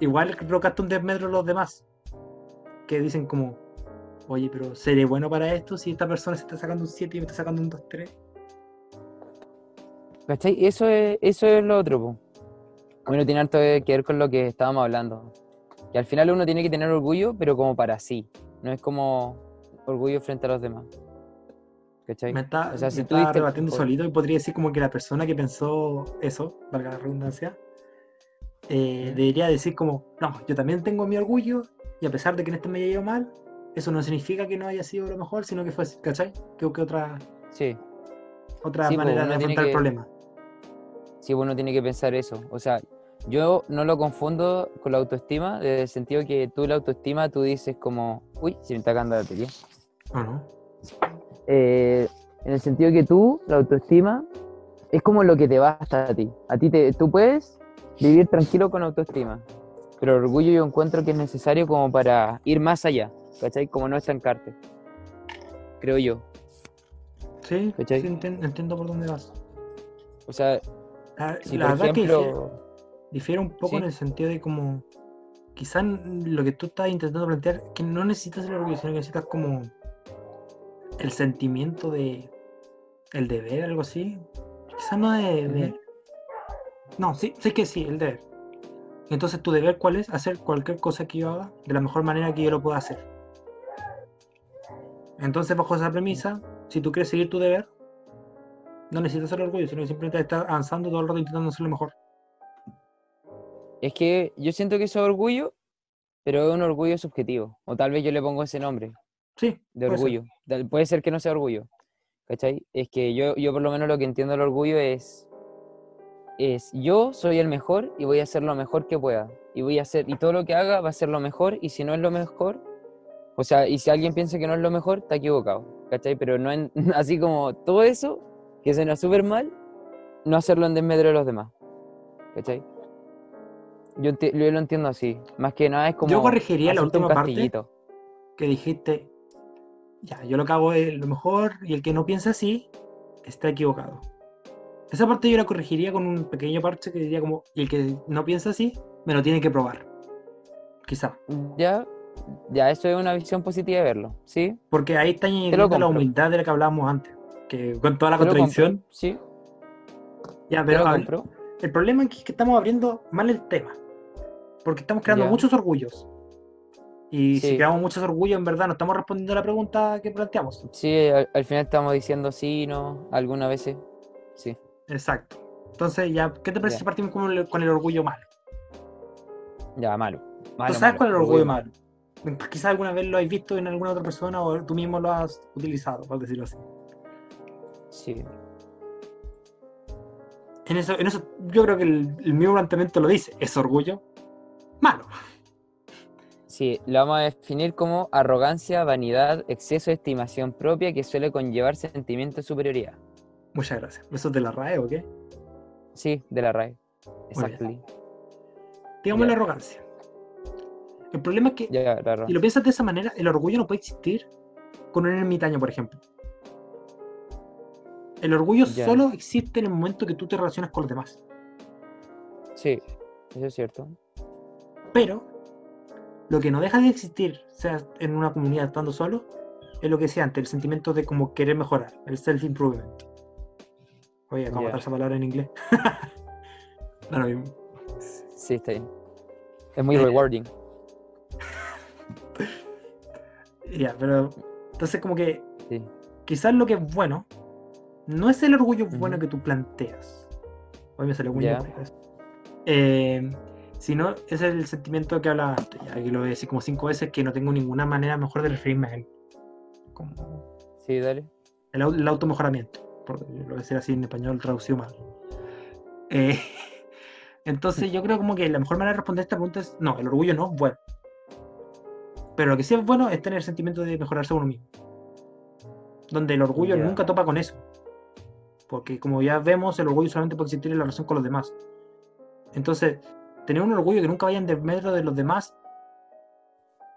igual provocaste un desmedro a los demás. Que dicen como, oye, pero ¿seré bueno para esto si esta persona se está sacando un 7 y me está sacando un 2-3? ¿Cachai? Eso es, eso es lo otro, po. Bueno, tiene harto que ver con lo que estábamos hablando. Que al final uno tiene que tener orgullo, pero como para sí. No es como orgullo frente a los demás. ¿Cachai? Me está, O sea, me si tú está diste el rebatiendo mejor. solito y podría decir como que la persona que pensó eso, valga la redundancia, eh, debería decir como, no, yo también tengo mi orgullo y a pesar de que en esto me haya ido mal, eso no significa que no haya sido lo mejor, sino que fue, ¿cachai? Que busque otra, Sí, otra Sí, pues, manera de uno tiene afrontar el que- problema. Sí, uno tiene que pensar eso. O sea, yo no lo confundo con la autoestima, desde el sentido que tú la autoestima, tú dices como, uy, se me está acabando la batería. ¿O no? Eh, en el sentido que tú, la autoestima, es como lo que te basta a ti. A ti te, tú puedes vivir tranquilo con autoestima, pero el orgullo yo encuentro que es necesario como para ir más allá, ¿cachai? Como no estancarte, creo yo. Sí, sí, entiendo por dónde vas. O sea, La, verdad que difiere, ejemplo... un poco Sí. en el sentido de como, quizás lo que tú estás intentando plantear, que no necesitas el orgullo, sino que necesitas como el sentimiento de el deber, algo así. Quizás no de deber. No, sí, sí que sí, el deber. Entonces, tu deber, ¿cuál es? Hacer cualquier cosa que yo haga de la mejor manera que yo lo pueda hacer. Entonces, bajo esa premisa, si tú quieres seguir tu deber, no necesitas el orgullo, sino que simplemente estás avanzando todo el rato intentando hacerlo mejor. Es que yo siento que eso es orgullo, pero es un orgullo subjetivo. O tal vez yo le pongo ese nombre Sí, de puede ser. orgullo. Tal- Puede ser que no sea orgullo. ¿Cachai? Es que yo, yo por lo menos lo que entiendo del orgullo es, es yo soy el mejor y voy a hacer lo mejor que pueda. Y voy a hacer, y todo lo que haga va a ser lo mejor, y si no es lo mejor, o sea, y si alguien piensa que no es lo mejor, está equivocado. ¿Cachai? Pero no en- *laughs* así como todo eso, que suena súper mal, no hacerlo en desmedro de los demás. ¿Cachai? Yo, lo entiendo así. Más que nada es como. Yo corregiría la última parte. que dijiste, ya, yo lo es lo mejor y el que no piensa así está equivocado. Esa parte yo la corregiría con un pequeño parche que diría como, y el que no piensa así, me lo tiene que probar. Quizá. Ya, ya, eso es una visión positiva de verlo, ¿sí? Porque ahí está añadiendo la humildad de la que hablábamos antes. Que con toda la contradicción. compro, Sí, Ya, pero compro. el problema es que estamos abriendo mal el tema. Porque estamos creando Ya. muchos orgullos. Y si creamos muchos orgullos, en verdad no estamos respondiendo a la pregunta que planteamos. Sí, al, al final estamos diciendo sí, no, algunas veces. Sí. Exacto. Entonces, ya, ¿qué te parece Ya. si partimos con el, con el orgullo malo? Ya, malo. ¿Tú sabes malo, cuál es el orgullo malo? Quizás alguna vez lo has visto en alguna otra persona o tú mismo lo has utilizado, por decirlo así. Sí. En eso, en eso yo creo que el, el mismo planteamiento lo dice. Es orgullo malo. Sí, lo vamos a definir como arrogancia, vanidad, exceso de estimación propia que suele conllevar sentimiento de superioridad. Muchas gracias. ¿Eso es de la RAE o qué? Sí, de la RAE. Exactly. Digamos la arrogancia. El problema es que, Ya, si lo piensas de esa manera, el orgullo no puede existir con un ermitaño, por ejemplo. El orgullo Ya. solo existe en el momento que tú te relacionas con los demás. Sí, eso es cierto. Pero lo que no deja de existir, sea en una comunidad estando solo, es lo que decía antes, el sentimiento de como querer mejorar, el self-improvement. Oye, acabo de Ya. botar esa palabra en inglés. *laughs* Da lo mismo. Sí, está bien. Es muy Eh, rewarding. *laughs* Ya, pero entonces como que Sí. quizás lo que es bueno no es el orgullo bueno que tú planteas. Hoy me Ya. bien eso. Eh, sino es el sentimiento que hablaba antes, ya que lo voy a decir como cinco veces, que no tengo ninguna manera mejor de referirme a él. Como Sí, dale. el, el automejoramiento, lo voy a decir así en español traducido mal. Eh, *laughs* entonces yo creo como que la mejor manera de responder esta pregunta es, no, el orgullo no es bueno. Pero lo que sí es bueno es tener el sentimiento de mejorarse uno mismo. Donde el orgullo nunca topa con eso. Porque como ya vemos, el orgullo solamente puede existir en la relación con los demás. Entonces, tener un orgullo que nunca vaya en desmedro de los demás,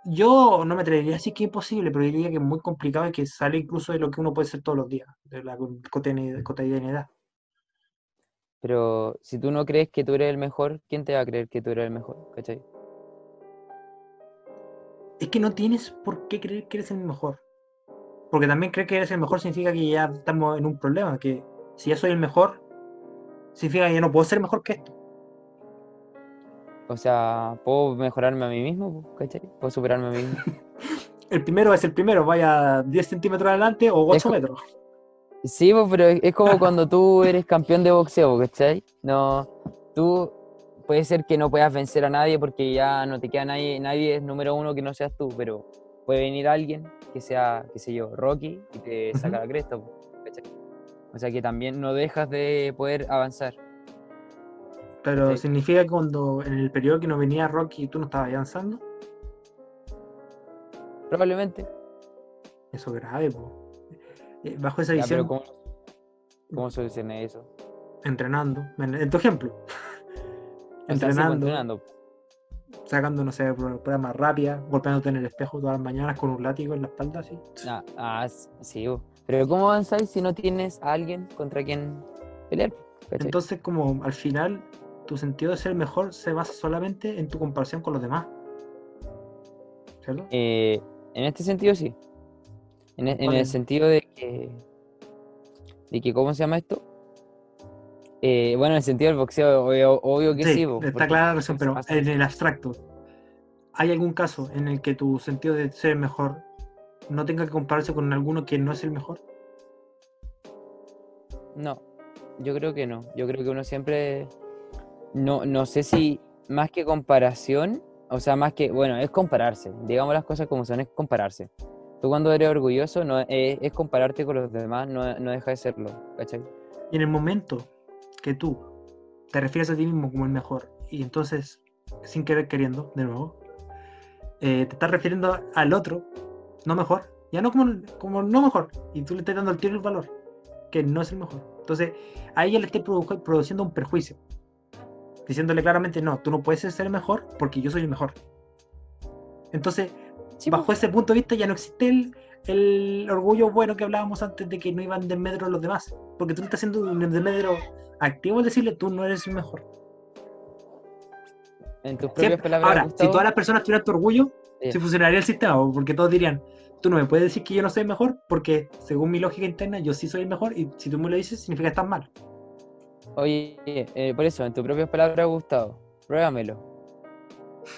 yo no me atrevería a decir que es imposible, pero diría que es muy complicado y que sale incluso de lo que uno puede hacer todos los días, de la cotidianidad. cotidianidad. Pero si tú no crees que tú eres el mejor, ¿quién te va a creer que tú eres el mejor? ¿Cachai? Es que no tienes por qué creer que eres el mejor. Porque también creer que eres el mejor significa que ya estamos en un problema, que si ya soy el mejor, significa que ya no puedo ser mejor que esto. O sea, puedo mejorarme a mí mismo, ¿cachai? Puedo superarme a mí mismo. *laughs* *laughs* El primero es el primero, vaya 10 centímetros adelante o 8 Es co- metros. Sí, pues, pero es como *laughs* cuando tú eres campeón de boxeo, ¿cachai? No, tú puede ser que no puedas vencer a nadie porque ya no te queda nadie, nadie es número uno que no seas tú, pero puede venir alguien que sea, qué sé yo, Rocky y te saca la cresta. po, ¿cachai? O sea que también no dejas de poder avanzar. Pero Sí. significa que cuando en el periodo que no venía Rocky tú no estabas avanzando. Probablemente. Eso es grave, po. Eh, Bajo esa Ya, pero visión, ¿cómo, cómo solucioné eso? entrenando. En, tu ejemplo. O sea, sí, entrenando, entrenando. sacando, no sé, pruebas rápidas, golpeándote en el espejo todas las mañanas con un látigo en la espalda, así. Ah, ah, sí, bo. Pero ¿cómo avanzáis si no tienes a alguien contra quien pelear? ¿cachai? Entonces, como al final, tu sentido de ser mejor se basa solamente en tu comparación con los demás. ¿Cierto? Eh, en este sentido, sí. En, e- en ¿Cuál el sentido de que, de que, ¿cómo se llama esto? Eh, bueno, en el sentido del boxeo, obvio, obvio que sí. está clara la razón, pero en el abstracto, ¿hay algún caso en el que tu sentido de ser mejor no tenga que compararse con alguno que no es el mejor? No, yo creo que no. Yo creo que uno siempre, no, no sé si más que comparación, o sea, más que, bueno, es compararse. Digamos las cosas como son, es compararse. Tú cuando eres orgulloso no, es, es compararte con los demás, no, no deja de serlo, ¿cachai? Y en el momento que tú te refieres a ti mismo como el mejor, y entonces, sin querer queriendo, de nuevo, eh, te estás refiriendo al otro, no mejor, ya no como, como no mejor, y tú le estás dando al tiro el valor, que no es el mejor. Entonces, a ella le estás produ- produciendo un perjuicio, diciéndole claramente, no, tú no puedes ser el mejor porque yo soy el mejor. Entonces, Sí, bajo po. ese punto de vista ya no existe el, el orgullo bueno que hablábamos antes de que no iban de medro los demás. Porque tú no estás haciendo un desmedro activo al decirle tú no eres el mejor. En tus propias Siempre- palabras, Ahora, si todas las personas tuvieran tu orgullo, sí funcionaría el sistema, porque todos dirían, tú no me puedes decir que yo no soy el mejor, porque según mi lógica interna yo sí soy el mejor, y si tú me lo dices significa que estás mal. oye, eh, por eso, en tus propias palabras, Gustavo, pruébamelo.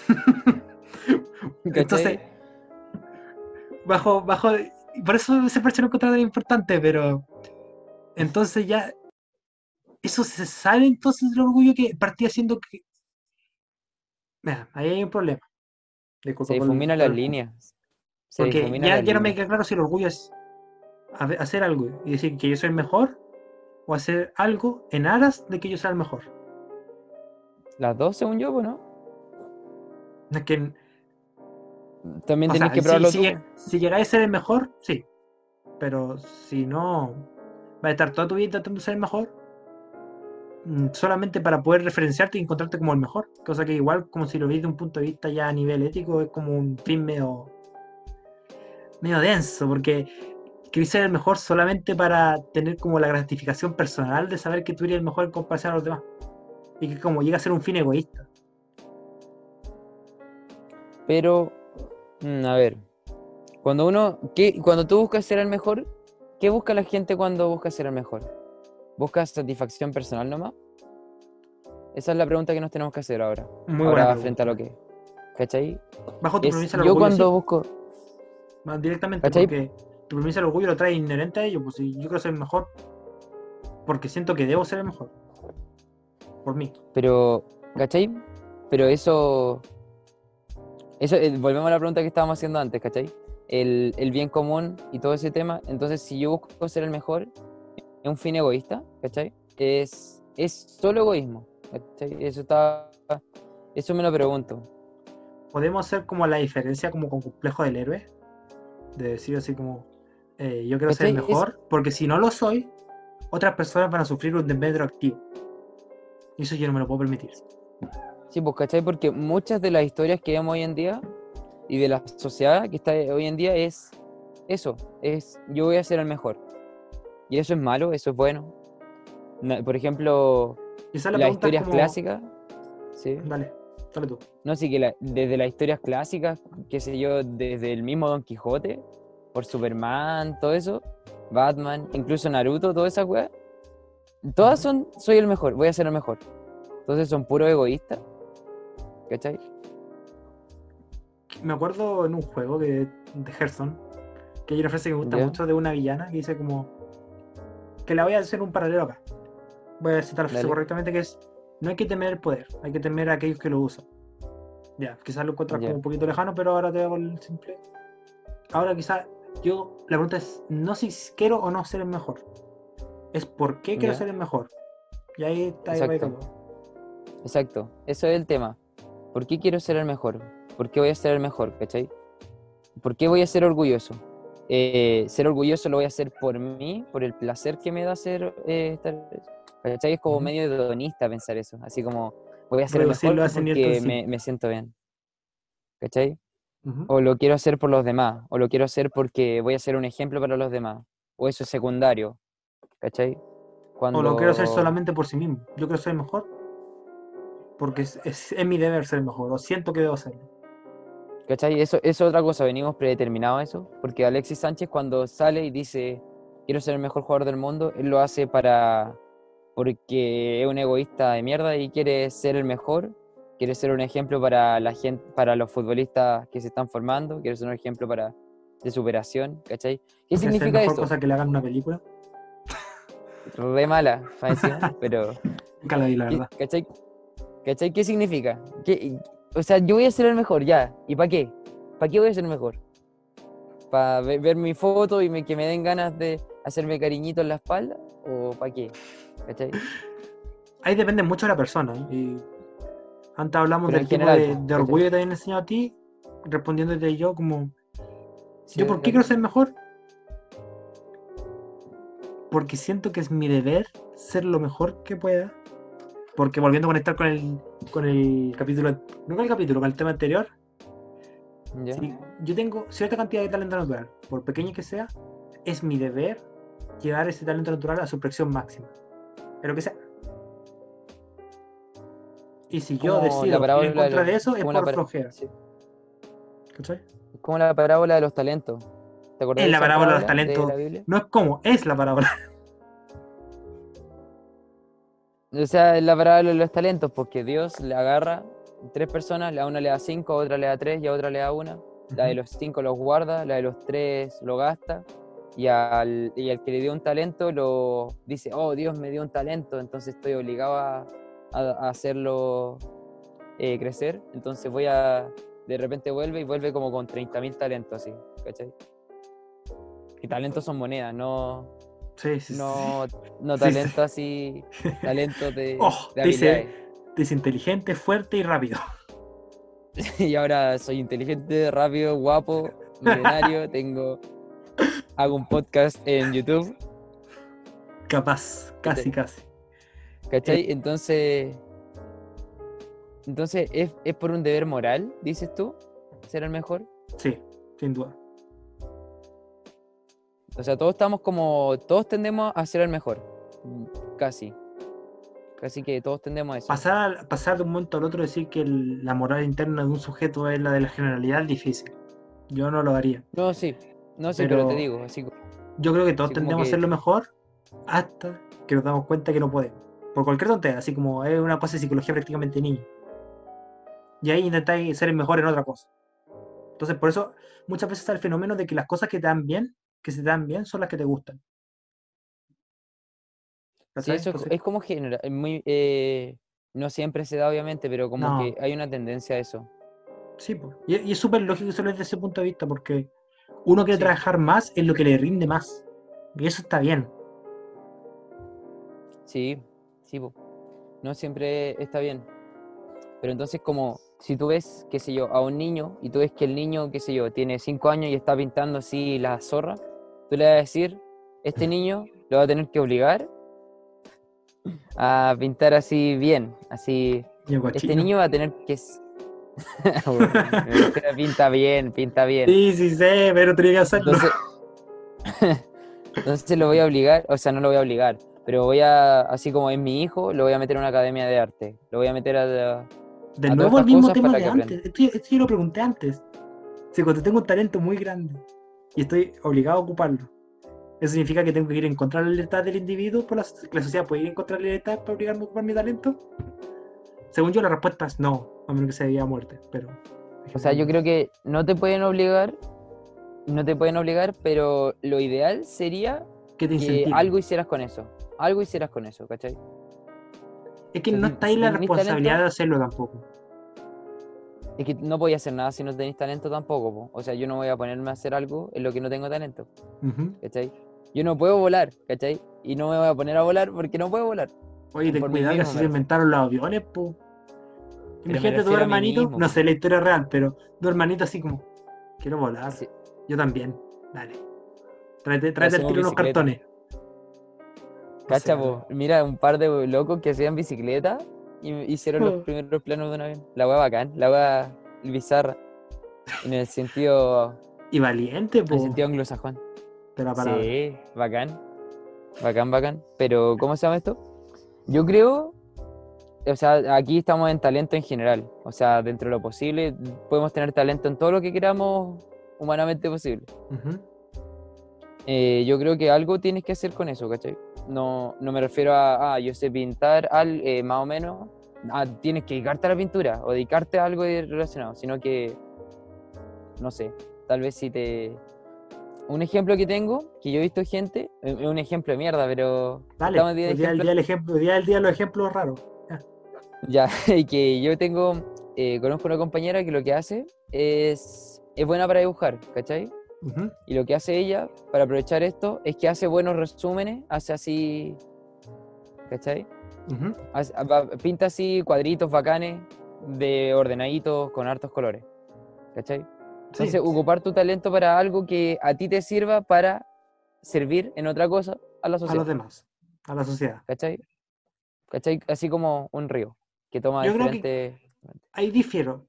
*laughs* Entonces, bajo, bajo, por eso ese parche lo encontraba tan importante, pero entonces ya, eso se sale entonces del orgullo que partía siendo que... Mira, ahí hay un problema. Disculpa se difuminan por las líneas. Se Porque ya, ya no me queda claro si el orgullo es hacer algo y decir que yo soy el mejor o hacer algo en aras de que yo sea el mejor. Las dos, según yo, pues, ¿no? Es que, También tenés sea, que si, probarlo si tú. lleg- si llegáis a ser el mejor, sí. Pero si no, vas a estar toda tu vida intentando ser el mejor solamente para poder referenciarte y encontrarte como el mejor. Cosa que igual, como si lo veis de un punto de vista ya a nivel ético, es como un fin medio, medio denso, porque querés ser el mejor solamente para tener como la gratificación personal de saber que tú eres el mejor en comparación a los demás. Y que como llega a ser un fin egoísta. Pero, mm, a ver, cuando uno, ¿qué, cuando tú buscas ser el mejor, ¿qué busca la gente cuando busca ser el mejor? ¿Buscas satisfacción personal nomás? Esa es la pregunta que nos tenemos que hacer ahora. Muy ahora buena frente a lo que. ¿Cachai? Bajo tu Es- premisa del yo orgullo, cuando sí, busco. más directamente, ¿Cachai? porque tu premisa del orgullo lo trae inherente a ello. Pues si yo quiero ser el mejor, porque siento que debo ser el mejor. Por mí. Pero, ¿cachai? Pero eso. Eso, eh, volvemos a la pregunta que estábamos haciendo antes, ¿cachai? El, el bien común y todo ese tema. Entonces, si yo busco ser el mejor, es un fin egoísta, ¿cachai? Es, es solo egoísmo, ¿cachai? Eso está. Eso me lo pregunto. podemos hacer como la diferencia como con complejo del héroe. De decir así como, eh, yo quiero ser el mejor, porque si no lo soy, otras personas van a sufrir un desmedro activo. Y eso yo no me lo puedo permitir. Sí, pues, ¿cachai? Porque muchas de las historias que vemos hoy en día y de la sociedad que está hoy en día es eso, es yo voy a ser el mejor. Y eso es malo, eso es bueno. Por ejemplo, la las historias como- clásicas, sí. Dale, dale tú. No, sí que la- desde las historias clásicas, qué sé yo, desde el mismo Don Quijote, por Superman, todo eso, Batman, incluso Naruto, todas esas weas, todas son, soy el mejor, voy a ser el mejor. Entonces son puro egoístas, ¿cachai? Me acuerdo en un juego que, de Hearthstone, que hay una frase que me gusta mucho de una villana que dice como que la voy a hacer un paralelo acá. Voy a citar Dale. correctamente que es no hay que temer el poder, hay que temer a aquellos que lo usan. Ya, quizás lo encuentras Ya. como un poquito lejano, pero ahora te hago el simple. ahora quizá yo, la pregunta es no si quiero o no ser el mejor, es por qué quiero Ya. ser el mejor. Y ahí está Exacto. Exacto, eso es el tema. ¿Por qué quiero ser el mejor? ¿Por qué voy a ser el mejor? ¿Cachai? ¿Por qué voy a ser orgulloso? Eh, ser orgulloso lo voy a hacer por mí, por el placer que me da ser eh, estar. ¿Cachai? Es como medio hedonista pensar eso. Así como voy a el Reducirlo mejor porque me, me siento bien. ¿Cachai? Ujú. O lo quiero hacer por los demás, o lo quiero hacer porque voy a ser un ejemplo para los demás. O eso es secundario. ¿Cachai? Cuando... O lo quiero hacer solamente por sí mismo. Yo quiero ser mejor porque es, es- es mi deber ser mejor, o siento que debo serlo. ¿Cachai? Eso, eso es otra cosa, venimos predeterminados a eso, porque Alexis Sánchez cuando sale y dice, quiero ser el mejor jugador del mundo, él lo hace para, porque es un egoísta de mierda y quiere ser el mejor, quiere ser un ejemplo para la gente, para los futbolistas que se están formando, quiere ser un ejemplo para, de superación, ¿cachai? ¿Qué ¿Es la significa mejor eso? cosa que le hagan una película? Re mala, encima, pero... *laughs* Nunca la vi, la ¿Qué- verdad. ¿Cachai? ¿Cachai? ¿Qué significa? ¿Qué- o sea, yo voy a ser el mejor, ya. ¿Y para qué? ¿Para qué voy a ser el mejor? ¿Para ver mi foto y me- que me den ganas de hacerme cariñito en la espalda? ¿O para qué? ¿Cachai? Ahí depende mucho de la persona. Y antes hablamos Pero del tipo general, de, orgullo que te habían enseñado a ti, respondiéndote yo como, Sí, ¿yo por qué quiero ser mejor? Porque siento que es mi deber ser lo mejor que pueda. Porque volviendo a conectar con el, con el capítulo, no con el capítulo, con el tema anterior, yo tengo cierta cantidad de talento natural, por pequeño que sea, es mi deber llevar ese talento natural a su expresión máxima. Pero que sea. Y si yo decido ir en de contra de eso, es por flojera. sí. ¿Cachai? Es como la parábola de los talentos. ¿Te acordás Es la parábola de los talentos. No es como, es la parábola. O sea, es la parábola de los talentos, porque Dios le agarra tres personas, a una le da cinco, a otra le da tres y a otra le da una. La de los cinco los guarda, la de los tres lo gasta, y al, y al que le dio un talento lo dice, oh, Dios me dio un talento, entonces estoy obligado a, a- a hacerlo eh, crecer, entonces voy a, de repente vuelve y vuelve como con 30.000 talentos, así, ¿cachai? Y talentos son monedas, no, Sí, sí, sí. no, no Sí, talento así, talento de, *laughs* Oh, de dice-. Es inteligente, fuerte y rápido. *laughs* Y ahora soy inteligente, rápido, guapo, millonario, *laughs* tengo hago un podcast en YouTube, Capaz, casi, casi. ¿cachai? Entonces, entonces ¿es, es por un deber moral, dices tú, ser el mejor. Sí, sin duda. O sea, todos estamos como, todos tendemos a ser el mejor, casi. Casi que todos tendemos a eso. Pasar, pasar de un momento al otro decir que el- la moral interna de un sujeto es la de la generalidad es difícil. Yo no lo haría. No, sí, no, sí, pero, te digo, así Yo creo que todos tendemos a hacer lo mejor hasta que nos damos cuenta que no podemos. Por cualquier tontería, así como es una cosa de psicología prácticamente niña. Y ahí intentáis ser el mejor en otra cosa. Entonces, por eso muchas veces está el fenómeno de que las cosas que te dan bien, que se te dan bien, son las que te gustan. Sí, eso es, como general, muy, eh, no siempre se da obviamente, pero como No. que hay una tendencia a eso. sí, y, y es súper lógico solo desde ese punto de vista, porque uno quiere Sí. trabajar más en lo que le rinde más. Y eso está bien. Sí, sí, po. no siempre está bien. Pero entonces como si tú ves, qué sé yo, a un niño y tú ves que el niño, qué sé yo, tiene cinco años y está pintando así la zorra, tú le vas a decir, este niño lo va a tener que obligar a pintar así bien, así, este niño va a tener que... pero *laughs* pinta bien, pinta bien. Sí, sí sé, pero tenía que hacerlo. Entonces, *laughs* entonces lo voy a obligar, o sea, no lo voy a obligar, pero voy a, así como es mi hijo, lo voy a meter a una academia de arte. Lo voy a meter a... De a nuevo el mismo tema de antes. Esto, esto yo lo pregunté antes. Si cuando tengo un talento muy grande y estoy obligado a ocuparlo, ¿eso significa que tengo que ir a encontrar la libertad del individuo? Por la, sociedad puede ir a encontrar la libertad para obligarme a ocupar mi talento? Según yo, la respuesta es no, a menos que se debía a muerte. Pero, O sea, yo creo que no te pueden obligar, no te pueden obligar, pero lo ideal sería que te que incentiva. algo hicieras con eso. Algo hicieras con eso, ¿cachai? Es que no está ahí la responsabilidad talento- de hacerlo tampoco. Es que no podía hacer nada si no tenéis talento tampoco. po. O sea, yo no voy a ponerme a hacer algo en lo que no tengo talento. Ujú. ¿Cachai? Yo no puedo volar, ¿cachai? Y no me voy a poner a volar porque no puedo volar. Oye, ten cuidado que así se inventaron los aviones, po. Imagínate tu hermanito, mismo, no sé la historia real, pero tu hermanito así como, quiero volar. Sí. Yo también, dale. Tráete, tráete al hacemos tiro unos cartones. O Cacha, sea, po. Mira, un par de locos que hacían bicicleta y hicieron los Oh. primeros planos de un avión. La wea bacán, la wea bizarra. En el sentido, Y valiente, en po, el sentido anglosajón. de la palabra. Sí, bacán. Bacán, bacán. Pero, ¿cómo se llama esto? Yo creo, o sea, aquí estamos en talento en general. O sea, dentro de lo posible, podemos tener talento en todo lo que queramos humanamente posible. Eh, yo creo que algo tienes que hacer con eso, ¿cachai? No, no me refiero a, ah, yo sé pintar al, eh, más o menos, ah, tienes que dedicarte a la pintura o dedicarte a algo relacionado, sino que, no sé, tal vez si te... Un ejemplo que tengo, que yo he visto gente, es es un ejemplo de mierda, pero... Dale, hoy en día el ejemplo- día del ejemplo, día el día los ejemplos raros. Ya, *laughs* y que yo tengo, eh, conozco una compañera que lo que hace es, es buena para dibujar, ¿cachai? Y lo que hace ella para aprovechar esto es que hace buenos resúmenes, hace así, ¿cachai? Hace- va- pinta así cuadritos bacanes de ordenaditos con hartos colores, ¿cachai? Sí, Entonces, ocupar tu talento para algo que a ti te sirva para servir en otra cosa a la a los sociedad, demás, a la sociedad. ¿cachai? ¿Cachai? Así como un río que toma Yo creo que-. Ahí difiero.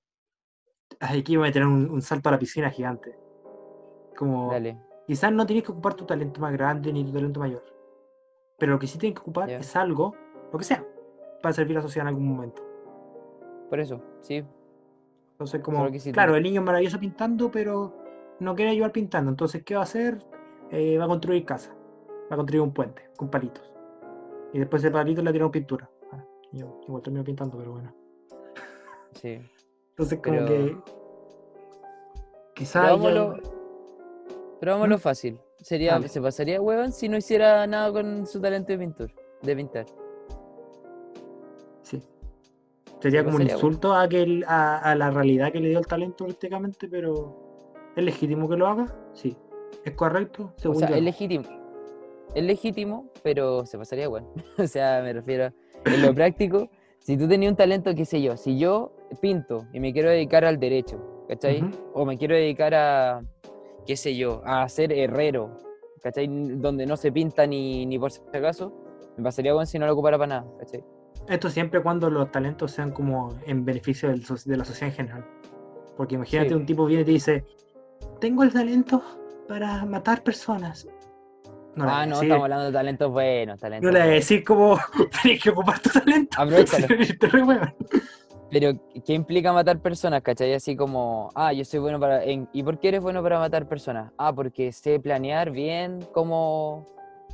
Aquí voy a tener un, un salto a la piscina gigante. Como, Dale, quizás no tienes que ocupar tu talento más grande ni tu talento mayor. Pero lo que sí tienes que ocupar es algo, lo que sea, para servir a la sociedad en algún momento. por eso, sí, Entonces, como, sí claro, tiene- el niño es maravilloso pintando, pero no quiere ayudar pintando. Entonces, ¿qué va a hacer? Eh, va a construir casa, va a construir un puente con palitos. Y después ese palito le tira pintura. Ah, yo igual termino pintando, pero bueno. sí. Entonces, como Pero- que. Quizás. Pero pero vámonos ¿Mm? fácil. Sería, se pasaría huevón si no hiciera nada con su talento de pintor, de pintar. Sí. Sería como un insulto a, que el- a, a la realidad que le dio el talento prácticamente, pero ¿es legítimo que lo haga? Sí. ¿Es correcto? O Según sea, yo es legítimo. Es legítimo, pero se pasaría bueno. *laughs* o sea, me refiero en lo práctico. Si tú tenías un talento, qué sé yo, si yo pinto y me quiero dedicar al derecho, ¿cachai? O me quiero dedicar a, qué sé yo, a ser herrero, ¿cachai? Donde no se pinta ni, ni por si acaso, me pasaría bueno si no lo ocupara para nada, ¿cachai? Esto siempre cuando los talentos sean como en beneficio del de la sociedad en general. Porque imagínate Sí. un tipo viene y te dice, tengo el talento para matar personas. No ah, no, estamos hablando de talentos buenos, talentos no le voy a decir como, *laughs* tienes que ocupar tu talento. Aprovechalo. *laughs* Pero, ¿qué implica matar personas, cachai? Así como, ah, yo soy bueno para... en- ¿Y por qué eres bueno para matar personas? Ah, porque sé planear bien cómo...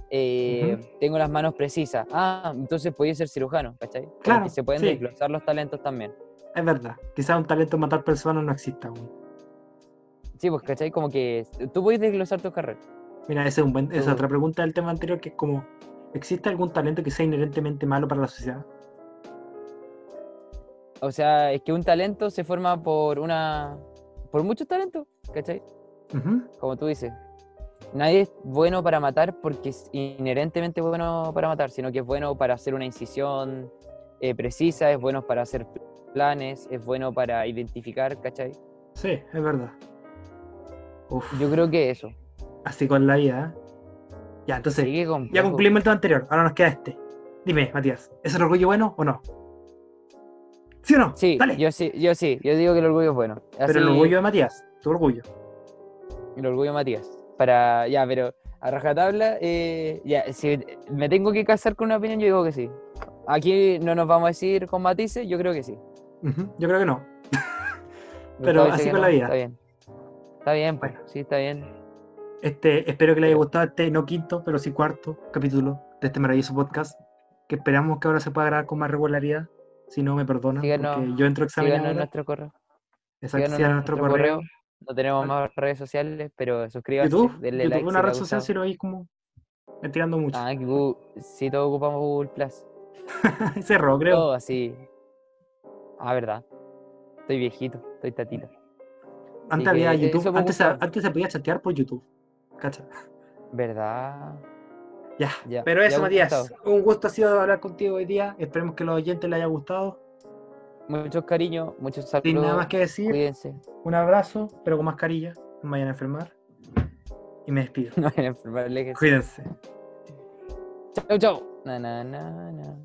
eh, Tengo las manos precisas. Ah, entonces podía ser cirujano, ¿cachai? Claro, que se pueden sí. desglosar los talentos también. Es verdad, quizás un talento matar personas no exista aún. Sí, pues, ¿cachai? Como que tú puedes desglosar tus carreras. Mira, esa es, un buen- esa otra pregunta del tema anterior, que es como, ¿existe algún talento que sea inherentemente malo para la sociedad? O sea, es que un talento se forma por una... Por muchos talentos, ¿cachai? Como tú dices, nadie es bueno para matar porque es inherentemente bueno para matar, sino que es bueno para hacer una incisión eh, precisa, es bueno para hacer planes, es bueno para identificar, ¿cachai? Sí, es verdad. Uf, Yo creo que eso. así con la vida. ¿eh? Ya, entonces, ya concluimos el tema anterior, ahora nos queda este. Dime, Matías, ¿es el orgullo bueno o no? ¿Sí o no? Sí, Dale. yo sí, yo sí, yo digo que el orgullo es bueno. Pero el orgullo de Matías, tu orgullo. El orgullo Matías. Para, ya, pero a rajatabla, eh, ya, si me tengo que casar con una opinión, yo digo que sí. Aquí no nos vamos a decir con matices, yo creo que sí. Yo creo que no. *laughs* Pero así con la vida. Está bien. Está bien, pues, Bueno. sí, está bien. Este, espero que les haya gustado este no quinto, pero sí cuarto capítulo de este maravilloso podcast. Que esperamos que ahora se pueda grabar con más regularidad. Si no, me perdonan, Síganos- porque yo entro a examen Síganos nuestro correo. Exacto, síganos sigan en nuestro correo. No tenemos Vale. más redes sociales, pero suscríbanse, YouTube, denle YouTube like. si una les red social si lo veis como tirando mucho. Ah, que Google- sí, todos ocupamos Google Plus. *laughs* Cerró, creo. Todo así. Ah, verdad. Estoy viejito, estoy tatita. Antes había YouTube, antes, antes se podía chatear por YouTube. Cacha. ¿Verdad? Ya. Ya, Pero eso, Matías, un gusto ha sido hablar contigo hoy día. Esperemos que a los oyentes les haya gustado. Muchos cariños, muchos Sin nada saludos. más que decir, Cuídense. un abrazo, pero con mascarilla. No vayan a enfermar. Y me despido. *laughs* No vayan a enfermar, aléjense. Cuídense. Chau, chau. Na, na, na, na.